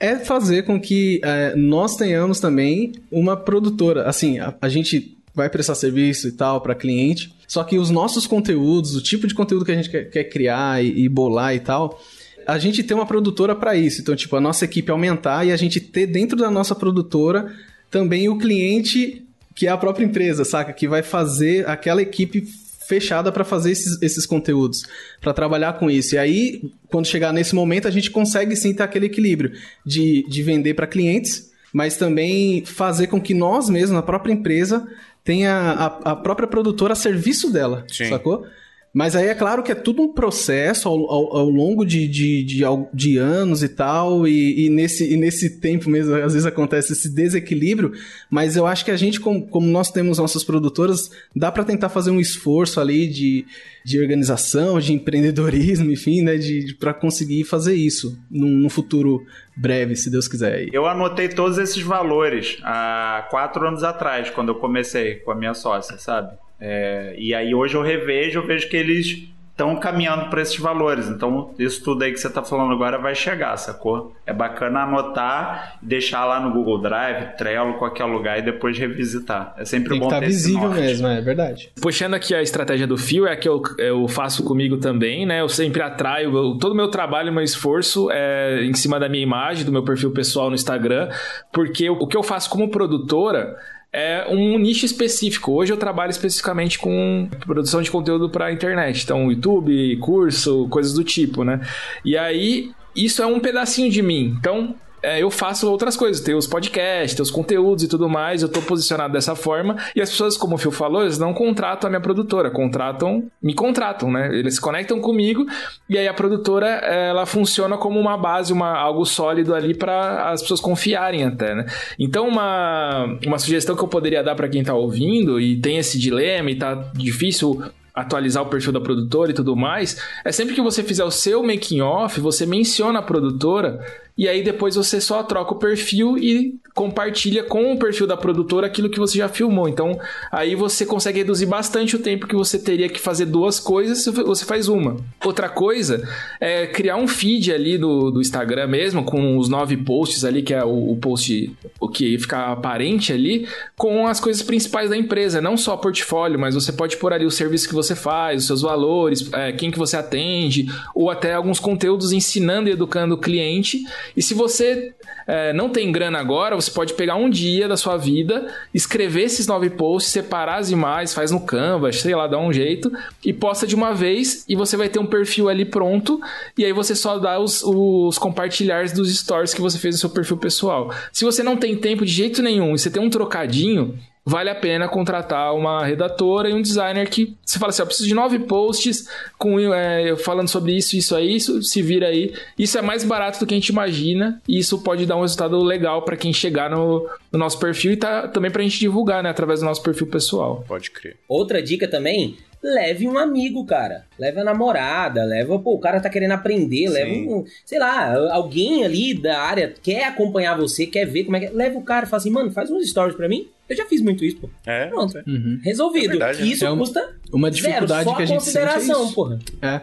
é fazer com que é, nós tenhamos também uma produtora. Assim, a, a gente vai prestar serviço e tal para cliente, só que os nossos conteúdos, o tipo de conteúdo que a gente quer, quer criar e, e bolar e tal, a gente tem uma produtora para isso. Então, tipo, a nossa equipe aumentar e a gente ter dentro da nossa produtora também o cliente que é a própria empresa, saca? Que vai fazer aquela equipe fechada para fazer esses, esses conteúdos, para trabalhar com isso. E aí, quando chegar nesse momento, a gente consegue sim ter aquele equilíbrio de, de vender para clientes, mas também fazer com que nós mesmos, na própria empresa, tenha a, a própria produtora a serviço dela, Sim. sacou? Mas aí é claro que é tudo um processo ao, ao, ao longo de, de, de, de anos e tal, e, e nesse, e nesse tempo mesmo, às vezes acontece esse desequilíbrio, mas eu acho que a gente, como, como nós temos nossas produtoras, dá para tentar fazer um esforço ali de, de organização, de empreendedorismo, <laughs> enfim, né, de, de, para conseguir fazer isso num, num futuro breve, se Deus quiser. Eu anotei todos esses valores há quatro anos atrás, quando eu comecei com a minha sócia, sabe? É, e aí hoje eu revejo, eu vejo que eles estão caminhando para esses valores. Então, isso tudo aí que você está falando agora vai chegar, sacou? É bacana anotar, deixar lá no Google Drive, Trello, qualquer lugar e depois revisitar. É sempre Tem que bom estar ter esse visível mesmo, é verdade. Puxando aqui a estratégia do fio, é a que eu, eu faço comigo também, né? Eu sempre atraio, eu- todo o meu trabalho, meu esforço é em cima da minha imagem, do meu perfil pessoal no Instagram, porque o, o que eu faço como produtora é um nicho específico. Hoje eu trabalho especificamente com produção de conteúdo para internet, então YouTube, curso, coisas do tipo, né? E aí isso é um pedacinho de mim. Então é, eu faço outras coisas, tem os podcasts, tem os conteúdos e tudo mais, eu tô posicionado dessa forma, e as pessoas, como o Phil falou, eles não contratam a minha produtora, contratam, me contratam, né? Eles se conectam comigo, e aí a produtora, ela funciona como uma base, uma, algo sólido ali para as pessoas confiarem até, né? Então, uma, uma sugestão que eu poderia dar para quem tá ouvindo, e tem esse dilema, e tá difícil atualizar o perfil da produtora e tudo mais, é sempre que você fizer o seu making off, você menciona a produtora e aí depois você só troca o perfil e compartilha com o perfil da produtora aquilo que você já filmou. Então, aí você consegue reduzir bastante o tempo que você teria que fazer duas coisas, você faz uma. Outra coisa é criar um feed ali do, do Instagram mesmo, com os nove posts ali, que é o, o post o que fica aparente ali, com as coisas principais da empresa, não só portfólio, mas você pode pôr ali o serviço que você faz, os seus valores, é, quem que você atende, ou até alguns conteúdos ensinando e educando o cliente. E se você é, não tem grana agora, você pode pegar um dia da sua vida, escrever esses nove posts, separar as imagens, faz no Canva, sei lá, dá um jeito, e posta de uma vez, e você vai ter um perfil ali pronto, e aí você só dá os, os compartilhares dos stories que você fez no seu perfil pessoal. Se você não tem tempo de jeito nenhum e você tem um trocadinho, vale a pena contratar uma redatora e um designer que você fala assim, eu preciso de nove posts com é, falando sobre isso, isso aí, isso se vira aí. Isso é mais barato do que a gente imagina e isso pode dar um resultado legal para quem chegar no, no nosso perfil e tá, também pra gente divulgar, né, através do nosso perfil pessoal. Pode crer. Outra dica também, leve um amigo, cara. Leve a namorada, leva, pô, o cara tá querendo aprender, Sim. leva um, sei lá, alguém ali da área quer acompanhar você, quer ver como é que é. Leva o cara e fala assim, mano, faz uns stories pra mim. Eu já fiz muito isso, pô. É. Pronto. Uhum. Resolvido. É verdade, e isso né? É um- custa Uma zero, dificuldade só que a gente sente é consideração, isso. porra. É.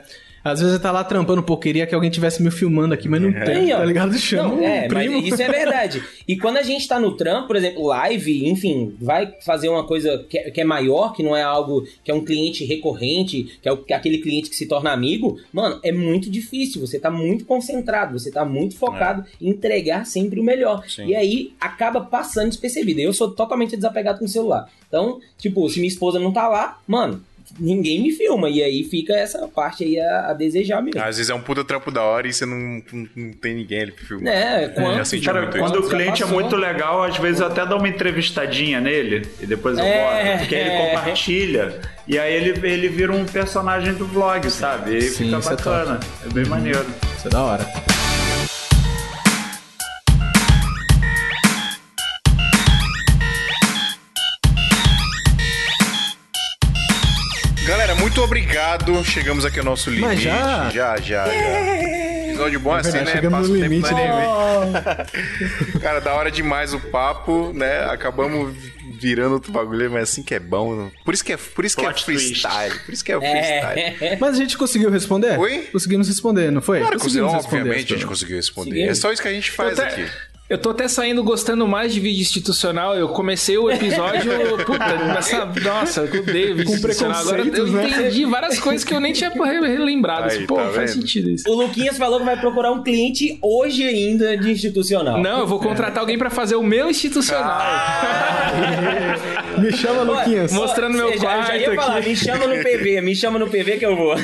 Às vezes você tá lá trampando, pô, queria que alguém tivesse me filmando aqui, mas não tem, Tem, ó. tá ligado? Chama Não, um é, primo. mas isso é verdade. E quando a gente tá no trampo, por exemplo, live, enfim, vai fazer uma coisa que é, que é maior, que não é algo que é um cliente recorrente, que é, o- que é aquele cliente que se torna amigo, mano, é muito difícil. Você tá muito concentrado, você tá muito focado em entregar sempre o melhor. Sim. E aí acaba passando despercebido. Eu sou totalmente desapegado com o celular. Então, tipo, se minha esposa não tá lá, mano, ninguém me filma. E aí fica essa parte aí a, a desejar mesmo. Às vezes é um puta trampo da hora e você não, não, não tem ninguém ali pra filmar. É, já senti Cara, muito quando isso. o cliente é muito legal, às vezes eu até dou uma entrevistadinha nele e depois eu É, boto. Porque ele é. compartilha. E aí ele, ele vira um personagem do vlog, sabe? E aí Sim, fica é bacana. É, bem maneiro. Isso é da hora. Muito obrigado. Chegamos aqui ao nosso limite. Mas já? Já, já, já. Episódio bom assim, verdade, né? chegamos Passa o no limite, né? <laughs> Cara, da hora demais o papo, né? Acabamos virando outro bagulho, mas assim que é bom. né? Por isso que é, por isso que é twist. freestyle. Por isso que é o freestyle. É. Mas a gente conseguiu responder? Oi? Conseguimos responder, não foi? Claro que Conseguimos obviamente a responder. gente conseguiu responder. Conseguimos. É só isso que a gente faz até- aqui. Eu tô até saindo gostando mais de vídeo institucional. Eu comecei o episódio, <laughs> puta, nessa, nossa, eu odeio vídeo Com institucional. Agora eu né? entendi várias coisas que eu nem tinha re- relembrado. Aí, Pô, tá faz vendo? sentido isso. O Luquinhas falou que vai procurar um cliente hoje ainda de institucional. Não, eu vou contratar alguém pra fazer o meu institucional. <laughs> Me chama, Luquinhas. Mo- mostrando meu Você já, eu já ia quarto falar, aqui. me chama no PV, me chama no PV que eu vou.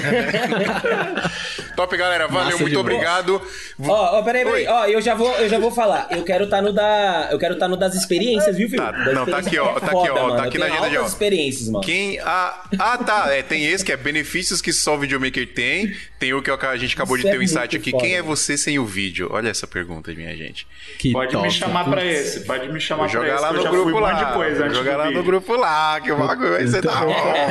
Top, galera. Valeu, Massa muito obrigado. Ó, ó, peraí, peraí. Ó, eu já vou, eu já vou falar. Eu quero estar no da, eu quero estar no das experiências, viu, filho? Tá, Das não, tá aqui, ó, tá aqui, foda, ó, tá aqui na agenda, altas ó. experiências, mano. Quem. Ah, ah, tá. É, tem esse que é benefícios que só o videomaker tem. Tem o que a gente acabou Isso de ter é um insight muito aqui. foda, Quem é você sem o vídeo? Olha essa pergunta, minha gente. Que Pode top. me chamar pra esse, pode me chamar Vou pra jogar esse. lá no grupo lá. coisa jogar lá no grupo lá, que o bagulho vai ser da hora.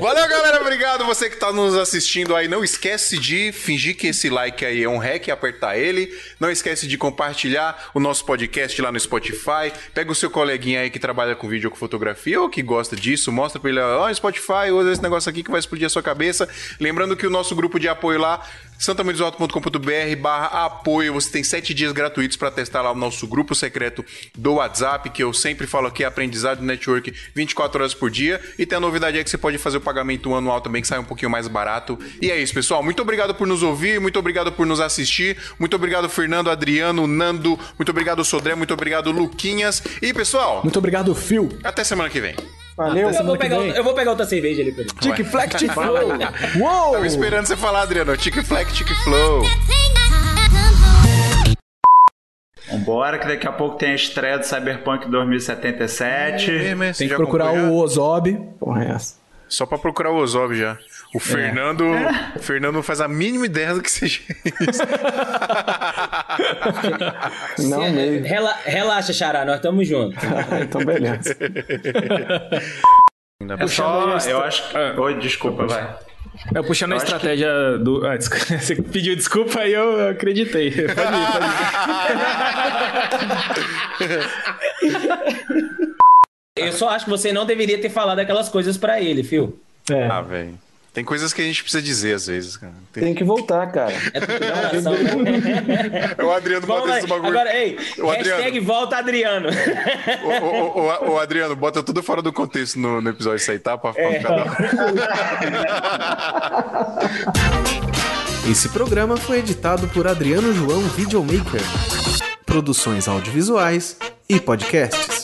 Valeu, galera. Obrigado. Você que tá nos assistindo aí, não esquece de fingir que esse like aí é um hack e apertar ele. Não esquece de compartilhar o nosso podcast lá no Spotify. Pega o seu coleguinha aí que trabalha com vídeo ou com fotografia ou que gosta disso, mostra pra ele, ó, Spotify, usa esse negócio aqui que vai explodir a sua cabeça. Lembrando que o nosso grupo de apoio lá santamanidosalto.com.br barra apoio. Você tem sete dias gratuitos para testar lá o nosso grupo secreto do WhatsApp, que eu sempre falo aqui, é aprendizado network 24 horas por dia. E tem a novidade aí que você pode fazer o pagamento anual também, que sai um pouquinho mais barato. E é isso, pessoal. Muito obrigado por nos ouvir, muito obrigado por nos assistir. Muito obrigado, Fernando, Adriano, Nando. Muito obrigado, Sodré. Muito obrigado, Luquinhas. E, pessoal, Muito obrigado, Phil. até semana que vem. Valeu. Eu vou, pegar, eu vou pegar outra cerveja ali pra ele. Tic Flex Tic Flow. Uou! Tava esperando você falar, Adriano. Tic Flex, Tic Flow. Vambora, que daqui a pouco tem a estreia do Cyberpunk 2077. Você Tem que procurar acompanhou? o Ozob. Porra, é essa. Só pra procurar o Ozob já. O Fernando. O Fernando não faz a mínima ideia do que seja isso. <laughs> Não Se- mesmo. Rela- relaxa, Xará, nós estamos juntos. <laughs> então, beleza. É só, eu acho que... Oi, desculpa, vai. Eu puxando a Eu acho estratégia do. Ah, desculpa, <laughs> você pediu desculpa e eu acreditei. Pode ir, pode ir. Eu só acho que você não deveria ter falado aquelas coisas pra ele, Phil. É, Ah, velho. Tem coisas que a gente precisa dizer às vezes, cara. Tem- tem que voltar, cara. É tudo relação, né? <laughs> O Adriano Vamos bota lá. esse bagulho. Agora, ei, O hashtag Adriano. volta Adriano. Ô, ô, ô, ô, Adriano, bota tudo fora do contexto no, no episódio isso aí, tá? Pra, pra ficar da hora. <laughs> Esse programa foi editado por Adriano João Videomaker. Produções audiovisuais e podcasts.